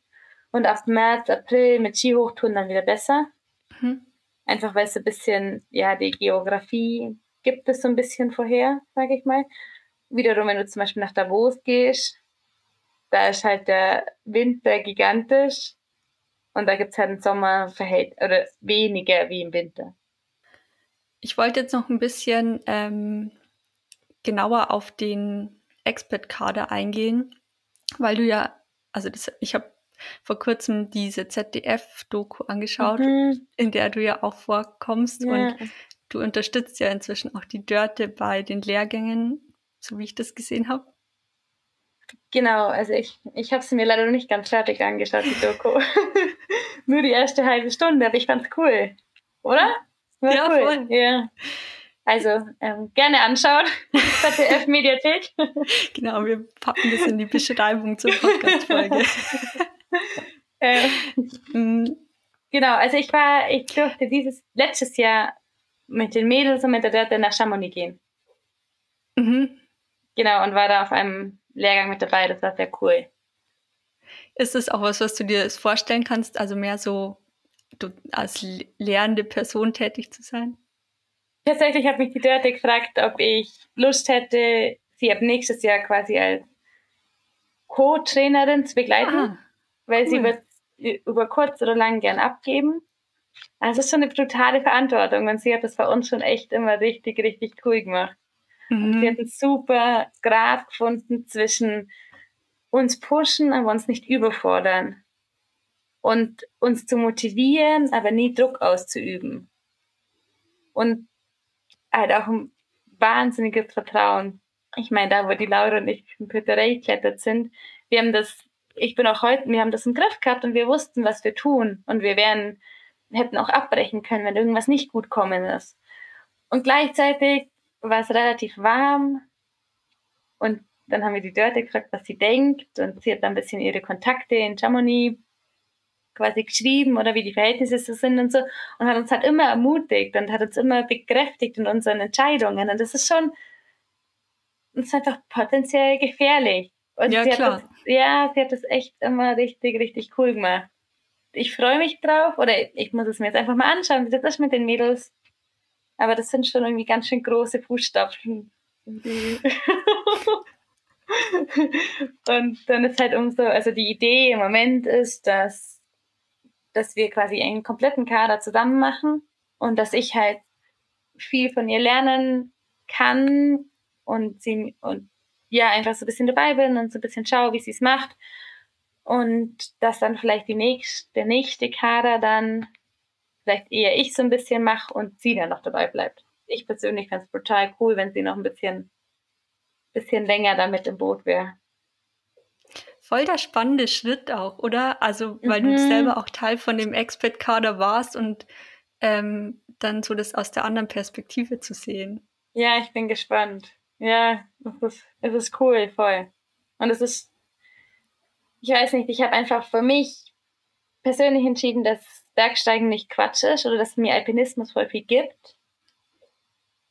Und ab März, April mit Skihochtouren dann wieder besser. Mhm. Einfach weil es ein bisschen, ja, die Geografie gibt es so ein bisschen vorher, sage ich mal. Wiederum, wenn du zum Beispiel nach Davos gehst, da ist halt der Winter gigantisch und da gibt es halt im Sommer oder weniger wie im Winter.
Ich wollte jetzt noch ein bisschen ähm, genauer auf den Expert-Kader eingehen, weil du ja, also das, ich habe vor kurzem diese ZDF-Doku angeschaut, mhm. in der du ja auch vorkommst ja. und du unterstützt ja inzwischen auch die Dörte bei den Lehrgängen, so wie ich das gesehen habe.
Genau, also ich, ich habe sie mir leider noch nicht ganz fertig angeschaut, die Doku. Nur die erste halbe Stunde, aber ich fand's cool. Oder?
ja, cool. voll.
Ja. Also ähm, gerne anschauen. ZDF Mediathek.
genau, wir packen das in die Beschreibung zur Podcast-Folge.
äh, genau, also ich war, ich durfte dieses letztes Jahr mit den Mädels und mit der Dörte nach Chamonix gehen. Mhm. Genau, und war da auf einem Lehrgang mit dabei, das war sehr cool.
Ist das auch was, was du dir vorstellen kannst, also mehr so du, als lehrende Person tätig zu sein?
Tatsächlich hat mich die Dörte gefragt, ob ich Lust hätte, sie ab nächstes Jahr quasi als Co-Trainerin zu begleiten, ah, weil cool. sie wird über kurz oder lang gern abgeben. Also es ist schon eine brutale Verantwortung und sie hat das bei uns schon echt immer richtig, richtig cool gemacht. Mhm. Und sie hat einen super Grad gefunden zwischen uns pushen, aber uns nicht überfordern. Und uns zu motivieren, aber nie Druck auszuüben. Und halt auch ein wahnsinniges Vertrauen. Ich meine, da wo die Laura und ich im Pöterei geklettert sind, wir haben das, ich bin auch heute, wir haben das im Griff gehabt und wir wussten, was wir tun. Und wir wären, hätten auch abbrechen können, wenn irgendwas nicht gut kommen ist. Und gleichzeitig war es relativ warm und dann haben wir die Dörte gefragt, was sie denkt und sie hat dann ein bisschen ihre Kontakte in Chamonix quasi geschrieben oder wie die Verhältnisse so sind und so und hat uns halt immer ermutigt und hat uns immer bekräftigt in unseren Entscheidungen und das ist schon ist einfach potenziell gefährlich. Und
ja, klar.
Das, ja, sie hat das echt immer richtig, richtig cool gemacht. Ich freue mich drauf oder ich muss es mir jetzt einfach mal anschauen, wie das ist mit den Mädels. Aber das sind schon irgendwie ganz schön große Fußstapfen. und dann ist halt umso, also die Idee im Moment ist, dass dass wir quasi einen kompletten Kader zusammen machen und dass ich halt viel von ihr lernen kann und sie und ja einfach so ein bisschen dabei bin und so ein bisschen schaue, wie sie es macht und dass dann vielleicht die nächste, der nächste Kader dann vielleicht eher ich so ein bisschen mache und sie dann noch dabei bleibt. Ich persönlich fände es brutal cool, wenn sie noch ein bisschen, bisschen länger damit im Boot wäre.
Voll der spannende Schritt auch, oder? Also, weil mhm. du selber auch Teil von dem Expert-Kader warst und ähm, dann so das aus der anderen Perspektive zu sehen.
Ja, ich bin gespannt. Ja, es ist, es ist cool, voll. Und es ist, ich weiß nicht, ich habe einfach für mich persönlich entschieden, dass Bergsteigen nicht Quatsch ist oder dass mir Alpinismus voll viel gibt.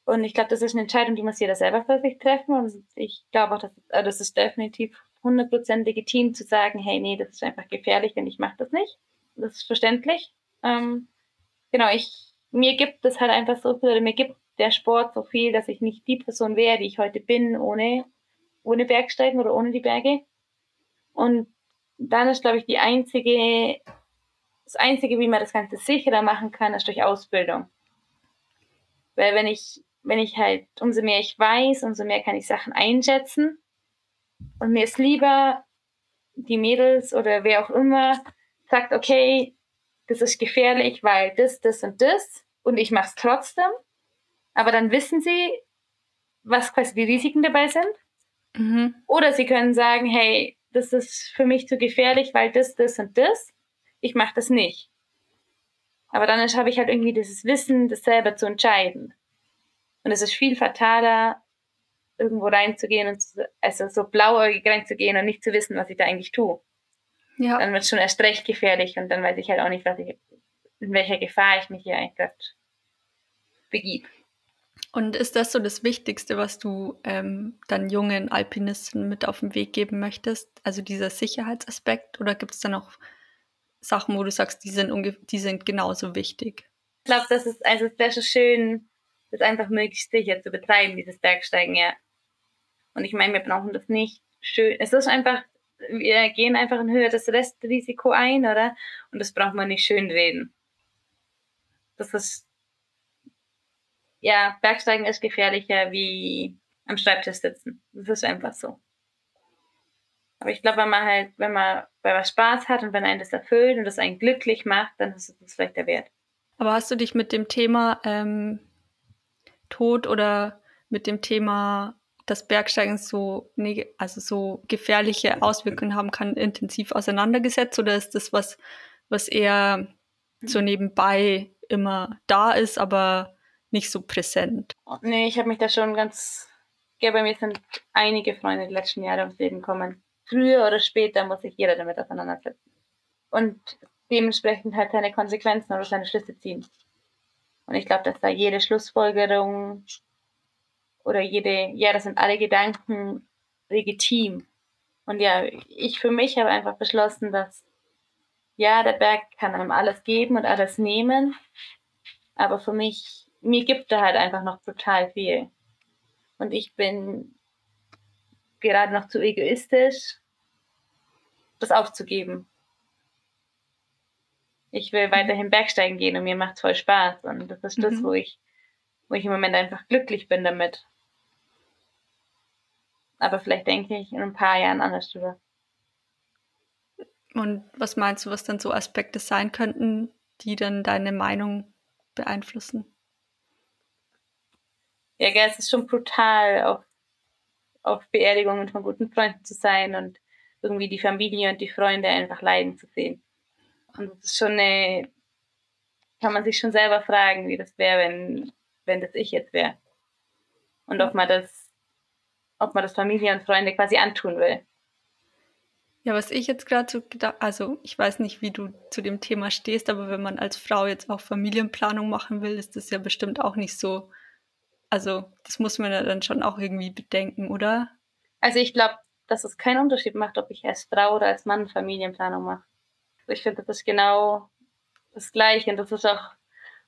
Und ich glaube, das ist eine Entscheidung, die muss jeder selber für sich treffen. Und ich glaube auch, dass also das ist definitiv 100% legitim zu sagen, hey, nee, das ist einfach gefährlich und ich mache das nicht. Das ist verständlich. Ähm, genau, ich, mir gibt es halt einfach so viel, oder mir gibt der Sport so viel, dass ich nicht die Person wäre, die ich heute bin, ohne, ohne Bergsteigen oder ohne die Berge. Und dann ist, glaube ich, die einzige das Einzige, wie man das Ganze sicherer machen kann, ist durch Ausbildung. Weil wenn ich, wenn ich halt, umso mehr ich weiß, umso mehr kann ich Sachen einschätzen. Und mir ist lieber, die Mädels oder wer auch immer sagt, okay, das ist gefährlich, weil das, das und das und ich mache es trotzdem. Aber dann wissen sie, was quasi die Risiken dabei sind. Mhm. Oder sie können sagen, hey, das ist für mich zu gefährlich, weil das, das und das ich mache das nicht. Aber dann habe ich halt irgendwie dieses Wissen, das selber zu entscheiden. Und es ist viel fataler, irgendwo reinzugehen und zu, also so blauäugig reinzugehen und nicht zu wissen, was ich da eigentlich tue. Ja. Dann wird es schon erst recht gefährlich und dann weiß ich halt auch nicht, was ich, in welcher Gefahr ich mich hier eigentlich begib.
Und ist das so das Wichtigste, was du ähm, dann jungen Alpinisten mit auf den Weg geben möchtest? Also dieser Sicherheitsaspekt oder gibt es da noch Sachen, wo du sagst, die sind, die sind genauso wichtig?
Ich glaube, das ist, also es schon schön, das einfach möglichst sicher zu betreiben, dieses Bergsteigen, ja. Und ich meine, wir brauchen das nicht schön. Es ist einfach, wir gehen einfach ein höheres Restrisiko ein, oder? Und das braucht man nicht schön reden. Das ist, ja, Bergsteigen ist gefährlicher wie am Schreibtisch sitzen. Das ist einfach so. Aber ich glaube, wenn man halt, wenn man bei was Spaß hat und wenn einen das erfüllt und das einen glücklich macht, dann ist es vielleicht der Wert.
Aber hast du dich mit dem Thema ähm, Tod oder mit dem Thema, dass Bergsteigen so, also so gefährliche Auswirkungen haben kann, intensiv auseinandergesetzt oder ist das was, was eher so nebenbei immer da ist, aber nicht so präsent?
Nee, ich habe mich da schon ganz, ja, bei mir sind einige Freunde die letzten Jahre ums Leben kommen früher oder später muss sich jeder damit auseinandersetzen. Und dementsprechend halt seine Konsequenzen oder seine Schlüsse ziehen. Und ich glaube, dass da jede Schlussfolgerung oder jede, ja, das sind alle Gedanken legitim. Und ja, ich für mich habe einfach beschlossen, dass ja, der Berg kann einem alles geben und alles nehmen, aber für mich, mir gibt er halt einfach noch total viel. Und ich bin gerade noch zu egoistisch, das aufzugeben. Ich will weiterhin Bergsteigen gehen und mir macht es voll Spaß. Und das ist mhm. das, wo ich, wo ich im Moment einfach glücklich bin damit. Aber vielleicht denke ich in ein paar Jahren anders drüber.
Und was meinst du, was dann so Aspekte sein könnten, die dann deine Meinung beeinflussen?
Ja, gell, es ist schon brutal, auf, auf Beerdigungen von guten Freunden zu sein und irgendwie die Familie und die Freunde einfach leiden zu sehen. Und das ist schon eine, kann man sich schon selber fragen, wie das wäre, wenn, wenn das ich jetzt wäre. Und ob man das, ob man das Familie und Freunde quasi antun will.
Ja, was ich jetzt gerade so gedacht, also ich weiß nicht, wie du zu dem Thema stehst, aber wenn man als Frau jetzt auch Familienplanung machen will, ist das ja bestimmt auch nicht so. Also das muss man ja dann schon auch irgendwie bedenken, oder?
Also ich glaube, dass es keinen Unterschied macht, ob ich als Frau oder als Mann Familienplanung mache. Ich finde, das ist genau das Gleiche. Und das ist auch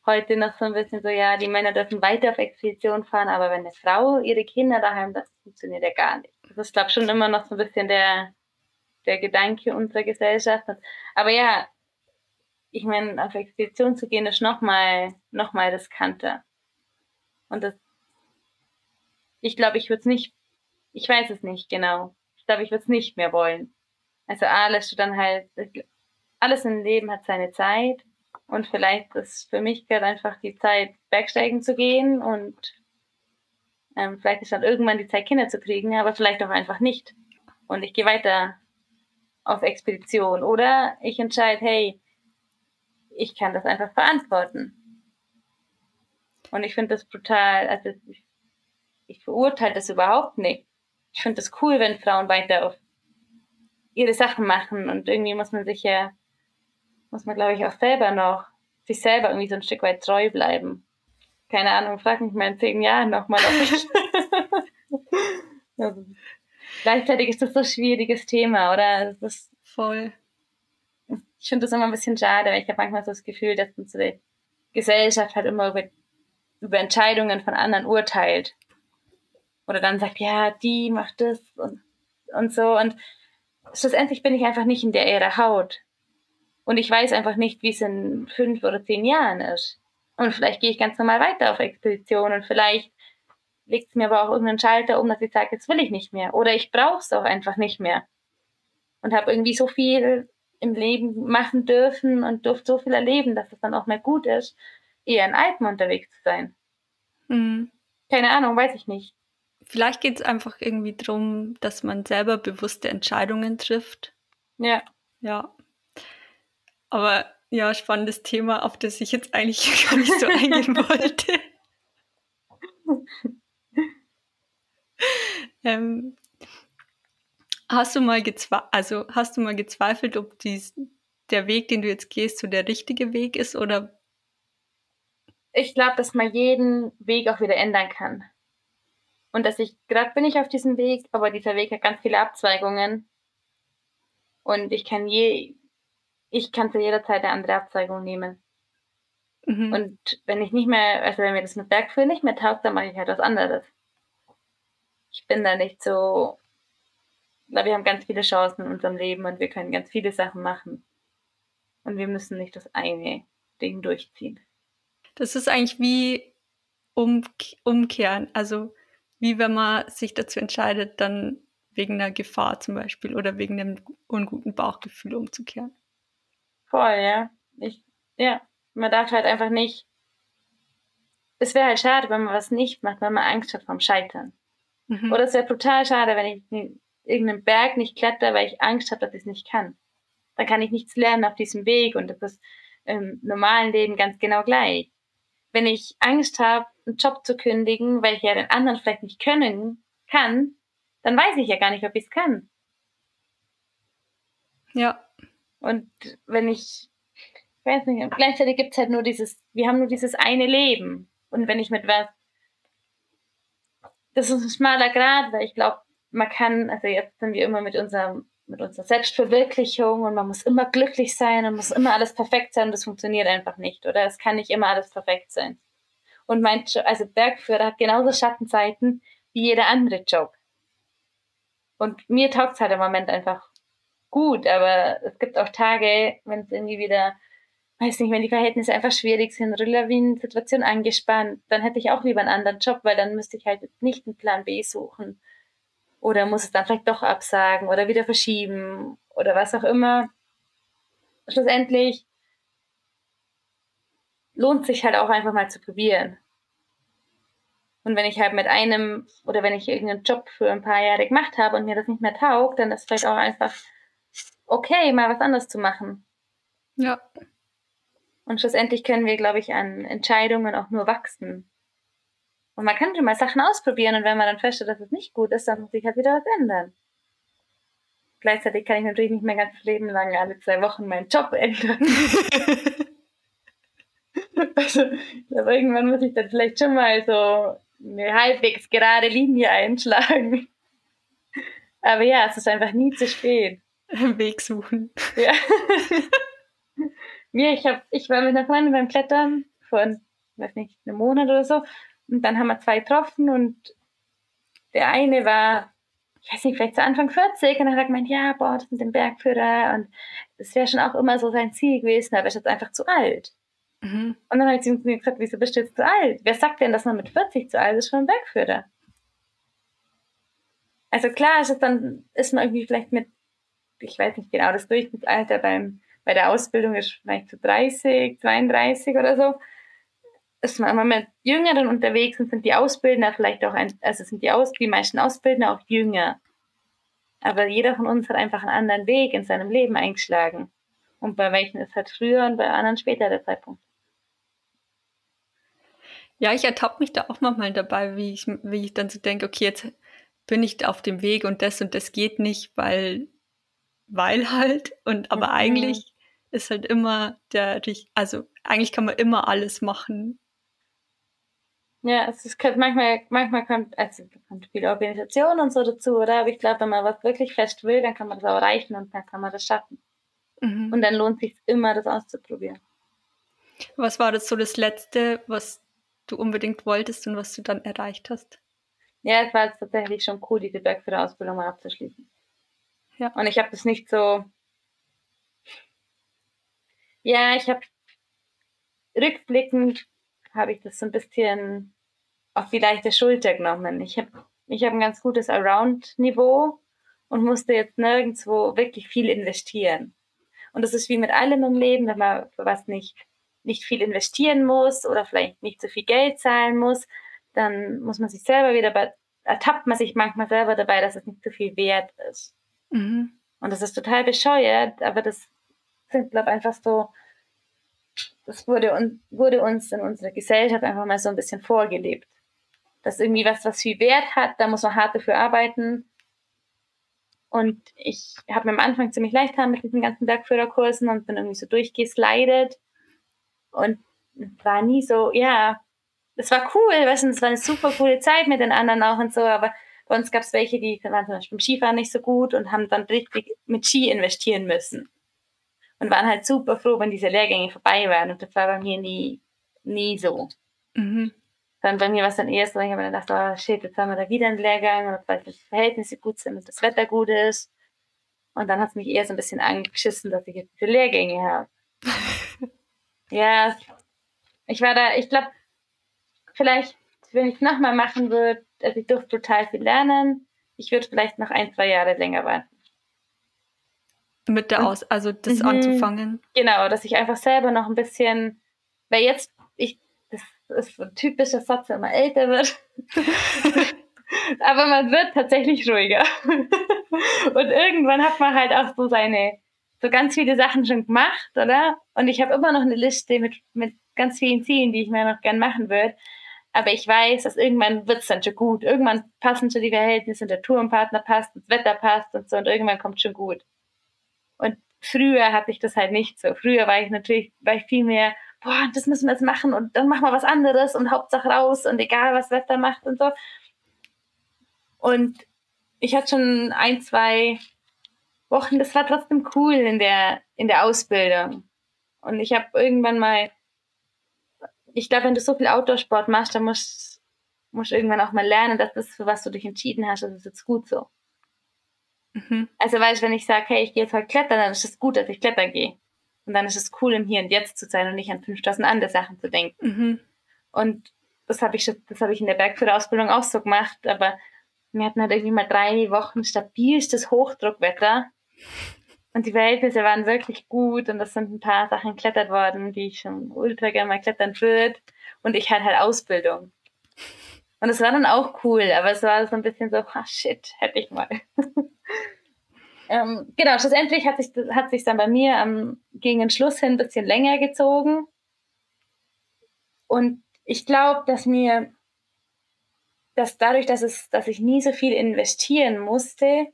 heute noch so ein bisschen so, ja, die Männer dürfen weiter auf Expedition fahren, aber wenn eine Frau ihre Kinder daheim, das funktioniert ja gar nicht. Das ist, glaube ich, schon immer noch so ein bisschen der, der Gedanke unserer Gesellschaft. Aber ja, ich meine, auf Expedition zu gehen ist nochmal noch mal riskanter. Und das, ich glaube, ich würde es nicht, ich weiß es nicht genau. Ich glaube, ich würde es nicht mehr wollen. Also alles dann halt, alles im Leben hat seine Zeit. Und vielleicht ist für mich gerade einfach die Zeit, Bergsteigen zu gehen und ähm, vielleicht ist dann irgendwann die Zeit, Kinder zu kriegen, aber vielleicht auch einfach nicht. Und ich gehe weiter auf Expedition. Oder ich entscheide, hey, ich kann das einfach verantworten. Und ich finde das brutal, also ich, ich verurteile das überhaupt nicht. Ich finde das cool, wenn Frauen weiter auf ihre Sachen machen und irgendwie muss man sich ja, muss man glaube ich auch selber noch, sich selber irgendwie so ein Stück weit treu bleiben. Keine Ahnung, frag mich mal in zehn Jahren nochmal, ob ich. also, gleichzeitig ist das so ein schwieriges Thema, oder? Das ist,
Voll.
Ich finde das immer ein bisschen schade, weil ich habe manchmal so das Gefühl, dass unsere Gesellschaft halt immer über, über Entscheidungen von anderen urteilt. Oder dann sagt, ja, die macht das und, und so. Und schlussendlich bin ich einfach nicht in der ihrer Haut. Und ich weiß einfach nicht, wie es in fünf oder zehn Jahren ist. Und vielleicht gehe ich ganz normal weiter auf Expedition und vielleicht legt es mir aber auch irgendeinen Schalter um, dass ich sage, jetzt will ich nicht mehr. Oder ich brauche es auch einfach nicht mehr. Und habe irgendwie so viel im Leben machen dürfen und durfte so viel erleben, dass es dann auch mal gut ist, eher in Alpen unterwegs zu sein. Mhm. Keine Ahnung, weiß ich nicht.
Vielleicht geht es einfach irgendwie darum, dass man selber bewusste Entscheidungen trifft.
Ja.
Ja. Aber ja, spannendes Thema, auf das ich jetzt eigentlich gar nicht so eingehen wollte. ähm, hast du mal also hast du mal gezweifelt, ob dies, der Weg, den du jetzt gehst, so der richtige Weg ist oder?
Ich glaube, dass man jeden Weg auch wieder ändern kann. Und dass ich, gerade bin ich auf diesem Weg, aber dieser Weg hat ganz viele Abzweigungen. Und ich kann je, ich kann zu jeder Zeit eine andere Abzweigung nehmen. Mhm. Und wenn ich nicht mehr, also wenn mir das mit Bergführen nicht mehr taugt, dann mache ich halt was anderes. Ich bin da nicht so, wir haben ganz viele Chancen in unserem Leben und wir können ganz viele Sachen machen. Und wir müssen nicht das eine Ding durchziehen.
Das ist eigentlich wie um, umkehren. Also wie wenn man sich dazu entscheidet, dann wegen einer Gefahr zum Beispiel oder wegen einem unguten Bauchgefühl umzukehren.
Voll, ja. Ich, ja, man darf halt einfach nicht. Es wäre halt schade, wenn man was nicht macht, wenn man Angst hat vom Scheitern. Mhm. Oder es wäre total schade, wenn ich irgendeinen Berg nicht kletter, weil ich Angst habe, dass ich es nicht kann. Dann kann ich nichts lernen auf diesem Weg und das ist im normalen Leben ganz genau gleich. Wenn ich Angst habe, einen Job zu kündigen, weil ich ja den anderen vielleicht nicht können kann, dann weiß ich ja gar nicht, ob ich es kann.
Ja.
Und wenn ich, ich weiß nicht, gleichzeitig gibt es halt nur dieses, wir haben nur dieses eine Leben. Und wenn ich mit was, das ist ein schmaler Grad, weil ich glaube, man kann, also jetzt sind wir immer mit unserem mit unserer Selbstverwirklichung und man muss immer glücklich sein und muss immer alles perfekt sein und das funktioniert einfach nicht, oder? Es kann nicht immer alles perfekt sein. Und mein Job, also Bergführer hat genauso Schattenzeiten wie jeder andere Job. Und mir taugt es halt im Moment einfach gut, aber es gibt auch Tage, wenn es irgendwie wieder, weiß nicht, wenn die Verhältnisse einfach schwierig sind, Lawinen-Situation angespannt, dann hätte ich auch lieber einen anderen Job, weil dann müsste ich halt nicht einen Plan B suchen. Oder muss es dann vielleicht doch absagen oder wieder verschieben oder was auch immer. Schlussendlich lohnt sich halt auch einfach mal zu probieren. Und wenn ich halt mit einem oder wenn ich irgendeinen Job für ein paar Jahre gemacht habe und mir das nicht mehr taugt, dann ist vielleicht auch einfach okay, mal was anderes zu machen.
Ja.
Und schlussendlich können wir, glaube ich, an Entscheidungen auch nur wachsen. Und man kann schon mal Sachen ausprobieren und wenn man dann feststellt, dass es nicht gut ist, dann muss sich halt wieder was ändern. Gleichzeitig kann ich natürlich nicht mehr ganz Leben lang alle zwei Wochen meinen Job ändern. also, glaube, irgendwann muss ich dann vielleicht schon mal so eine halbwegs gerade Linie einschlagen. Aber ja, es ist einfach nie zu spät.
Weg suchen.
Ja. Mir, ich, hab, ich war mit einer Freundin beim Klettern vor, weiß nicht, einem Monat oder so. Und dann haben wir zwei getroffen und der eine war ich weiß nicht, vielleicht zu Anfang 40 und dann hat er gemeint, ja, boah, das mit dem Bergführer und das wäre schon auch immer so sein Ziel gewesen, aber er ist jetzt einfach zu alt. Mhm. Und dann habe ich zu mir gesagt, wieso bist du jetzt zu alt? Wer sagt denn, dass man mit 40 zu alt ist für einen Bergführer? Also klar ist es dann, ist man irgendwie vielleicht mit, ich weiß nicht genau, das Durchschnittsalter beim, bei der Ausbildung ist vielleicht zu 30, 32 oder so. Ist man immer mit Jüngeren unterwegs und sind die Ausbildner vielleicht auch, ein, also sind die, Aus, die meisten Ausbildner auch jünger. Aber jeder von uns hat einfach einen anderen Weg in seinem Leben eingeschlagen. Und bei welchen ist halt früher und bei anderen später der Zeitpunkt.
Ja, ich ertappe mich da auch manchmal dabei, wie ich, wie ich dann so denke, okay, jetzt bin ich auf dem Weg und das und das geht nicht, weil, weil halt. Und aber mhm. eigentlich ist halt immer der, also eigentlich kann man immer alles machen.
Ja, es ist, manchmal, manchmal kommt, also kommt viel Organisation und so dazu, oder? Aber ich glaube, wenn man was wirklich fest will, dann kann man das auch erreichen und dann kann man das schaffen. Mhm. Und dann lohnt sich immer, das auszuprobieren.
Was war das so das Letzte, was du unbedingt wolltest und was du dann erreicht hast?
Ja, es war tatsächlich schon cool, diese Bergführerausbildung mal abzuschließen. Ja. Und ich habe das nicht so. Ja, ich habe rückblickend habe ich das so ein bisschen auf die leichte Schulter genommen. Ich habe ich hab ein ganz gutes Around-Niveau und musste jetzt nirgendwo wirklich viel investieren. Und das ist wie mit allem im Leben, wenn man für was nicht, nicht viel investieren muss oder vielleicht nicht so viel Geld zahlen muss, dann muss man sich selber wieder bei, ertappt man sich manchmal selber dabei, dass es nicht so viel wert ist. Mhm. Und das ist total bescheuert, aber das sind, glaube ich, einfach so, das wurde, wurde uns in unserer Gesellschaft einfach mal so ein bisschen vorgelebt. Dass irgendwie was, was viel Wert hat, da muss man hart dafür arbeiten. Und ich habe mir am Anfang ziemlich leicht haben mit diesen ganzen Bergführerkursen und bin irgendwie so durchgeslidet und war nie so, ja, das war cool, weißt du, es war eine super coole Zeit mit den anderen auch und so, aber bei uns gab es welche, die waren zum Beispiel im Skifahren nicht so gut und haben dann richtig mit Ski investieren müssen. Und waren halt super froh, wenn diese Lehrgänge vorbei waren. Und das war bei mir nie, nie so. Mhm. Dann bei mir war es dann eher so, ich habe mir gedacht, oh shit, jetzt haben wir da wieder einen Lehrgang und weil die Verhältnisse gut sind und das Wetter gut ist. Und dann hat es mich eher so ein bisschen angeschissen, dass ich jetzt diese Lehrgänge habe. ja, ich war da, ich glaube, vielleicht, wenn ich es nochmal machen würde, also ich durfte total viel lernen. Ich würde vielleicht noch ein, zwei Jahre länger warten.
Mit der Aus, also das mhm, anzufangen.
Genau, dass ich einfach selber noch ein bisschen, weil jetzt, ich, das ist so ein typischer Satz, wenn man älter wird. Aber man wird tatsächlich ruhiger. Und irgendwann hat man halt auch so seine, so ganz viele Sachen schon gemacht, oder? Und ich habe immer noch eine Liste mit, mit ganz vielen Zielen, die ich mir noch gern machen würde. Aber ich weiß, dass irgendwann wird es dann schon gut. Irgendwann passen schon die Verhältnisse, der Tourenpartner passt, das Wetter passt und so und irgendwann kommt schon gut. Und früher hatte ich das halt nicht so. Früher war ich natürlich, war ich viel mehr, boah, das müssen wir jetzt machen und dann machen wir was anderes und Hauptsache raus und egal, was Wetter macht und so. Und ich hatte schon ein, zwei Wochen, das war trotzdem cool in der, in der Ausbildung. Und ich habe irgendwann mal ich glaube, wenn du so viel Outdoor-Sport machst, dann musst du irgendwann auch mal lernen, dass das, für was du dich entschieden hast, das ist jetzt gut so. Mhm. Also weißt du, wenn ich sage, hey, ich gehe jetzt heute klettern, dann ist es gut, dass ich klettern gehe. Und dann ist es cool, im Hier und Jetzt zu sein und nicht an 5000 andere Sachen zu denken. Mhm. Und das habe ich, das habe ich in der Bergführerausbildung auch so gemacht, aber wir hatten halt irgendwie mal drei Wochen stabilstes Hochdruckwetter. Und die Verhältnisse waren wirklich gut und das sind ein paar Sachen geklettert worden, die ich schon ultra gerne mal klettern würde. Und ich hatte halt Ausbildung. Und es war dann auch cool, aber es war so ein bisschen so, ah shit, hätte ich mal. ähm, genau, schlussendlich hat sich hat sich dann bei mir ähm, gegen den Schluss hin ein bisschen länger gezogen. Und ich glaube, dass mir, dass dadurch, dass es, dass ich nie so viel investieren musste,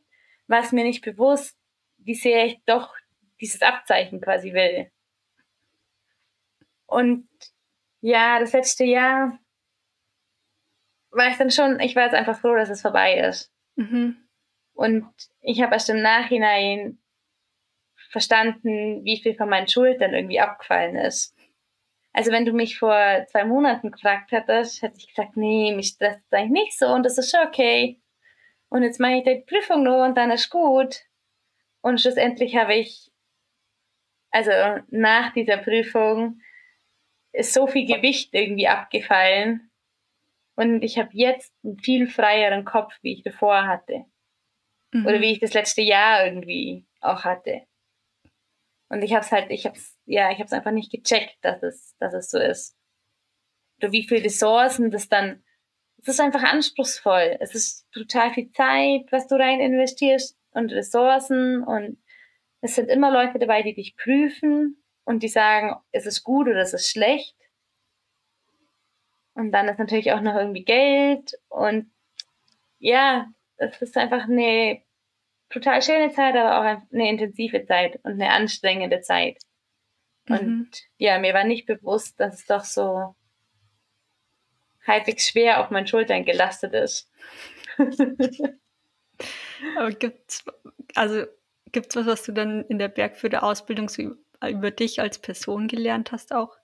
war es mir nicht bewusst, wie sehr ich doch dieses Abzeichen quasi will. Und ja, das letzte Jahr war ich dann schon, ich war jetzt einfach froh, dass es vorbei ist. Mhm. Und ich habe erst im Nachhinein verstanden, wie viel von meinen Schultern irgendwie abgefallen ist. Also wenn du mich vor zwei Monaten gefragt hättest, hätte ich gesagt, nee, mich stresst eigentlich nicht so und das ist schon okay. Und jetzt mache ich die Prüfung noch und dann ist gut. Und schlussendlich habe ich, also nach dieser Prüfung, ist so viel Gewicht irgendwie abgefallen. Und ich habe jetzt einen viel freieren Kopf, wie ich davor hatte. Mhm. Oder wie ich das letzte Jahr irgendwie auch hatte. Und ich habe es halt, ich habe es, ja, ich habe es einfach nicht gecheckt, dass es, dass es so ist. Oder wie viele Ressourcen das dann, es ist einfach anspruchsvoll. Es ist total viel Zeit, was du rein investierst und Ressourcen und es sind immer Leute dabei, die dich prüfen und die sagen, es ist gut oder es ist schlecht. Und dann ist natürlich auch noch irgendwie Geld und ja, es ist einfach eine total schöne Zeit, aber auch eine intensive Zeit und eine anstrengende Zeit. Und mhm. ja, mir war nicht bewusst, dass es doch so halbwegs schwer auf meinen Schultern gelastet ist.
aber gibt's, also gibt's was, was du dann in der Bergführer-Ausbildung so über dich als Person gelernt hast auch?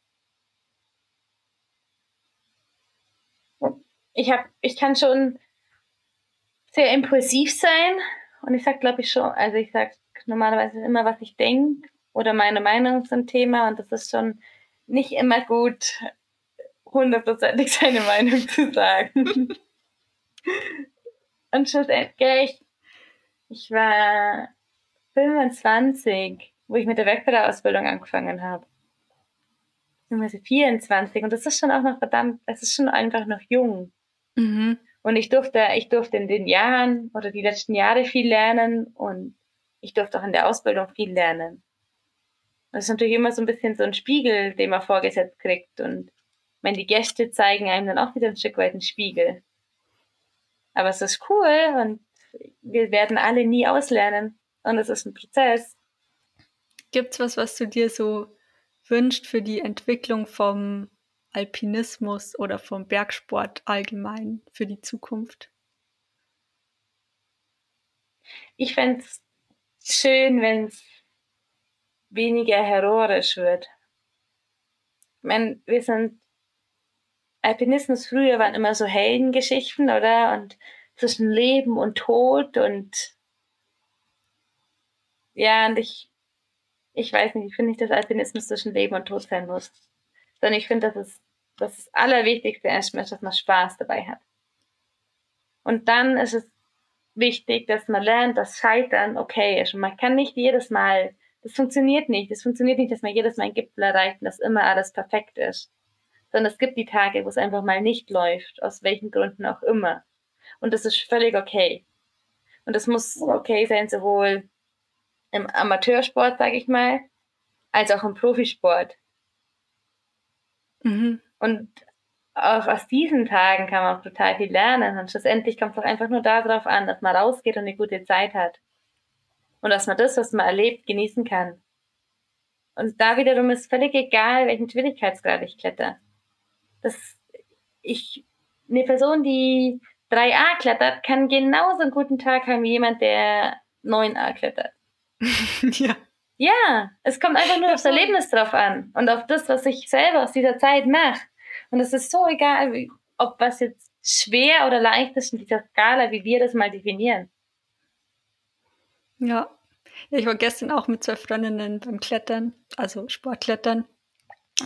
Ich habe, ich kann schon sehr impulsiv sein und ich sage, glaube ich schon, also ich sage normalerweise immer, was ich denke oder meine Meinung zum Thema und das ist schon nicht immer gut, hundertprozentig seine Meinung zu sagen. und schlussendlich, ich war 25, wo ich mit der Werklehrerausbildung angefangen habe. Beziehungsweise 24 und das ist schon auch noch verdammt, es ist schon einfach noch jung. Mhm. Und ich durfte, ich durfte in den Jahren oder die letzten Jahre viel lernen und ich durfte auch in der Ausbildung viel lernen. Das ist natürlich immer so ein bisschen so ein Spiegel, den man vorgesetzt kriegt. Und wenn die Gäste zeigen einem dann auch wieder ein Stück weit einen Spiegel. Aber es ist cool und wir werden alle nie auslernen. Und es ist ein Prozess.
Gibt's was, was du dir so wünscht für die Entwicklung vom Alpinismus oder vom Bergsport allgemein für die Zukunft?
Ich fände es schön, wenn es weniger heroisch wird. Ich meine, wir sind Alpinismus früher waren immer so Heldengeschichten, oder? Und zwischen Leben und Tod und ja, und ich, ich weiß nicht, ich finde nicht, dass Alpinismus zwischen Leben und Tod sein muss. Sondern ich finde, dass es das Allerwichtigste erstmal ist, dass man Spaß dabei hat. Und dann ist es wichtig, dass man lernt, dass Scheitern okay ist. Und man kann nicht jedes Mal, das funktioniert nicht. Es funktioniert nicht, dass man jedes Mal einen Gipfel erreicht und dass immer alles perfekt ist. Sondern es gibt die Tage, wo es einfach mal nicht läuft, aus welchen Gründen auch immer. Und das ist völlig okay. Und das muss okay sein, sowohl im Amateursport, sage ich mal, als auch im Profisport. Mhm. Und auch aus diesen Tagen kann man auch total viel lernen. Und schlussendlich kommt es doch einfach nur darauf an, dass man rausgeht und eine gute Zeit hat. Und dass man das, was man erlebt, genießen kann. Und da wiederum ist völlig egal, welchen Schwierigkeitsgrad ich kletter. Das, ich, eine Person, die 3a klettert, kann genauso einen guten Tag haben wie jemand, der 9a klettert. ja. Ja, es kommt einfach nur aufs Erlebnis drauf an und auf das, was ich selber aus dieser Zeit mache. Und es ist so egal, wie, ob was jetzt schwer oder leicht ist in dieser Skala, wie wir das mal definieren.
Ja. ja ich war gestern auch mit zwei Freundinnen beim Klettern, also Sportklettern.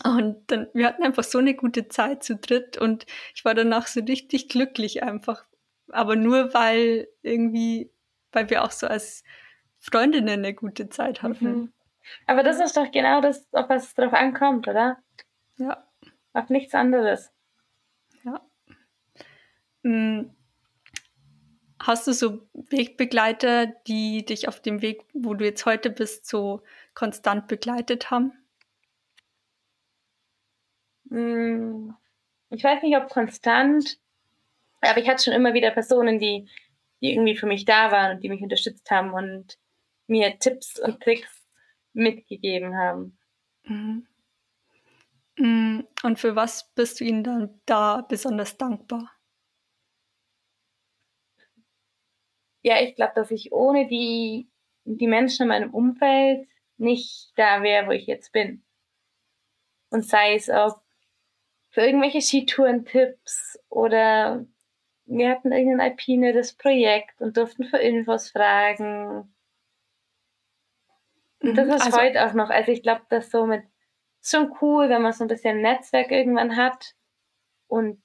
Und dann, wir hatten einfach so eine gute Zeit zu dritt und ich war danach so richtig glücklich einfach. Aber nur weil irgendwie, weil wir auch so als Freundinnen eine gute Zeit hatten. Mhm.
Aber das ist doch genau das, auf was es drauf ankommt, oder? Ja. Auf nichts anderes. Ja.
Hm. Hast du so Wegbegleiter, die dich auf dem Weg, wo du jetzt heute bist, so konstant begleitet haben?
Hm. Ich weiß nicht, ob konstant, aber ich hatte schon immer wieder Personen, die, die irgendwie für mich da waren und die mich unterstützt haben und mir Tipps und Tricks mitgegeben haben. Mhm.
Mm, und für was bist du ihnen dann da besonders dankbar?
Ja, ich glaube, dass ich ohne die, die Menschen in meinem Umfeld nicht da wäre, wo ich jetzt bin. Und sei es ob für irgendwelche Skitouren-Tipps oder wir hatten irgendein alpineres Projekt und durften für Infos fragen. Und das mhm, ist also, heute auch noch. Also ich glaube, das so mit schon cool, wenn man so ein bisschen Netzwerk irgendwann hat und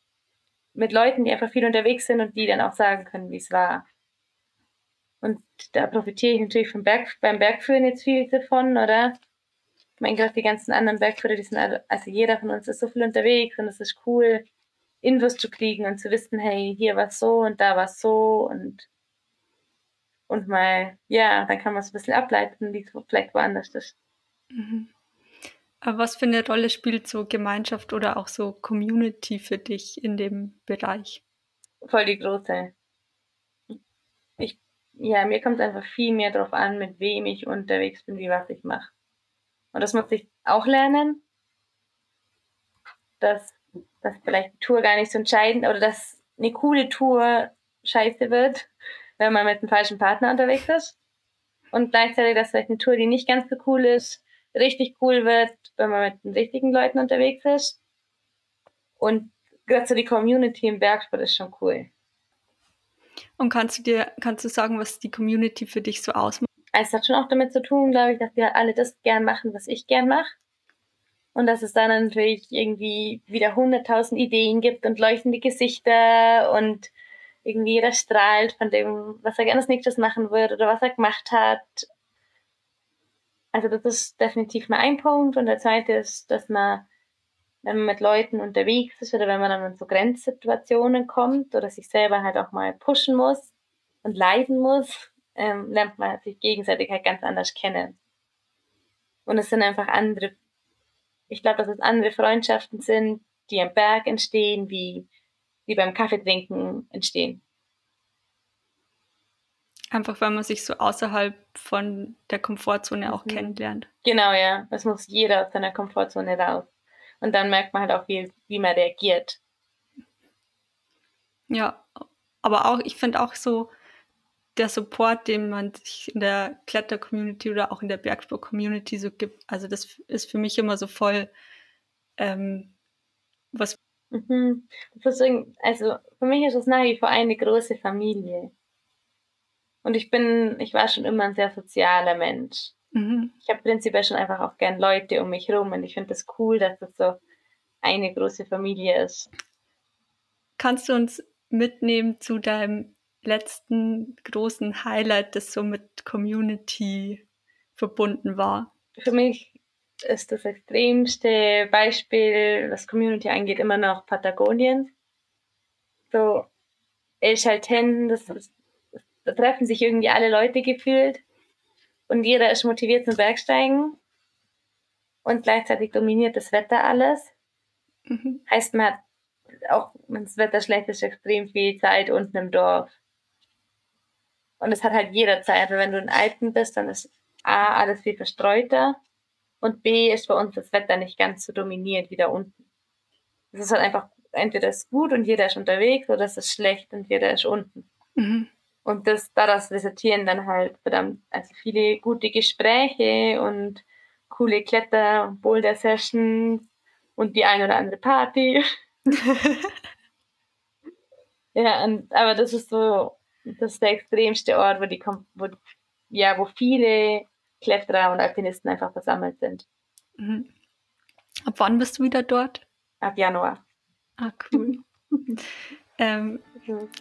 mit Leuten, die einfach viel unterwegs sind und die dann auch sagen können, wie es war. Und da profitiere ich natürlich vom Berg, beim Bergführen jetzt viel davon, oder? Ich meine, gerade die ganzen anderen Bergführer, die sind alle, also jeder von uns ist so viel unterwegs und es ist cool, Infos zu kriegen und zu wissen, hey, hier war es so und da war es so und, und mal, ja, dann kann man es ein bisschen ableiten, wie es vielleicht woanders ist. Mhm.
Aber was für eine Rolle spielt so Gemeinschaft oder auch so Community für dich in dem Bereich?
Voll die große. Ich, ja, mir kommt es einfach viel mehr darauf an, mit wem ich unterwegs bin, wie was ich mache. Und das muss ich auch lernen, dass, dass vielleicht die Tour gar nicht so entscheidend oder dass eine coole Tour scheiße wird, wenn man mit einem falschen Partner unterwegs ist. Und gleichzeitig, dass vielleicht eine Tour, die nicht ganz so cool ist, richtig cool wird, wenn man mit den richtigen Leuten unterwegs ist. Und gerade so die Community im Bergsport ist schon cool.
Und kannst du dir, kannst du sagen, was die Community für dich so ausmacht?
Es hat schon auch damit zu tun, glaube ich, dass wir alle das gern machen, was ich gern mache. Und dass es dann natürlich irgendwie wieder hunderttausend Ideen gibt und leuchtende Gesichter und irgendwie jeder strahlt von dem, was er gerne als nächstes machen wird oder was er gemacht hat. Also das ist definitiv mal ein Punkt. Und der zweite ist, dass man, wenn man mit Leuten unterwegs ist oder wenn man dann in so Grenzsituationen kommt oder sich selber halt auch mal pushen muss und leiden muss, ähm, lernt man sich gegenseitig halt ganz anders kennen. Und es sind einfach andere, ich glaube, dass es andere Freundschaften sind, die am Berg entstehen, wie, wie beim Kaffeetrinken entstehen.
Einfach weil man sich so außerhalb von der Komfortzone auch mhm. kennenlernt.
Genau, ja. Es muss jeder aus seiner Komfortzone raus. Und dann merkt man halt auch, wie, wie man reagiert.
Ja, aber auch, ich finde auch so, der Support, den man sich in der Kletter-Community oder auch in der Bergsport-Community so gibt, also das ist für mich immer so voll ähm, was.
Mhm. Also für mich ist es nach wie vor eine große Familie. Und ich bin, ich war schon immer ein sehr sozialer Mensch. Mhm. Ich habe prinzipiell schon einfach auch gern Leute um mich herum und ich finde das cool, dass das so eine große Familie ist.
Kannst du uns mitnehmen zu deinem letzten großen Highlight, das so mit Community verbunden war?
Für mich ist das extremste Beispiel, was Community angeht, immer noch Patagonien. So, El Chalten, das da treffen sich irgendwie alle Leute gefühlt und jeder ist motiviert zum Bergsteigen und gleichzeitig dominiert das Wetter alles. Mhm. Heißt, man hat auch, wenn das Wetter schlecht ist, extrem viel Zeit unten im Dorf. Und es hat halt jeder Zeit. Wenn du in Alpen bist, dann ist A, alles viel verstreuter und B, ist bei uns das Wetter nicht ganz so dominiert wie da unten. Es ist halt einfach, entweder ist gut und jeder ist unterwegs oder es ist schlecht und jeder ist unten. Mhm. Und das, daraus resultieren dann halt verdammt, also viele gute Gespräche und coole Kletter- und Boulder-Sessions und die eine oder andere Party. ja, und, aber das ist so, das ist der extremste Ort, wo die, wo, ja, wo viele Kletterer und Alpinisten einfach versammelt sind.
Mhm. Ab wann bist du wieder dort?
Ab Januar.
Ah, cool. ähm,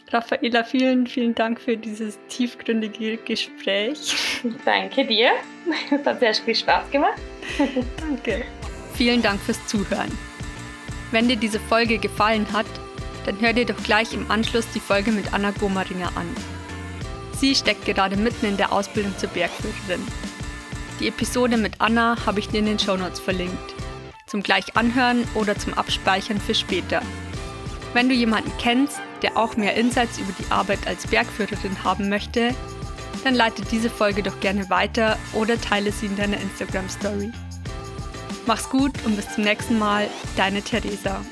Raffaela, vielen, vielen Dank für dieses tiefgründige Gespräch.
Danke dir. Es hat sehr viel Spaß gemacht.
Danke. Vielen Dank fürs Zuhören. Wenn dir diese Folge gefallen hat, dann hör dir doch gleich im Anschluss die Folge mit Anna Gomaringer an. Sie steckt gerade mitten in der Ausbildung zur Bergführerin. Die Episode mit Anna habe ich dir in den Shownotes verlinkt. Zum gleich anhören oder zum Abspeichern für später. Wenn du jemanden kennst, der auch mehr Insights über die Arbeit als Bergführerin haben möchte, dann leite diese Folge doch gerne weiter oder teile sie in deiner Instagram Story. Mach's gut und bis zum nächsten Mal, deine Theresa.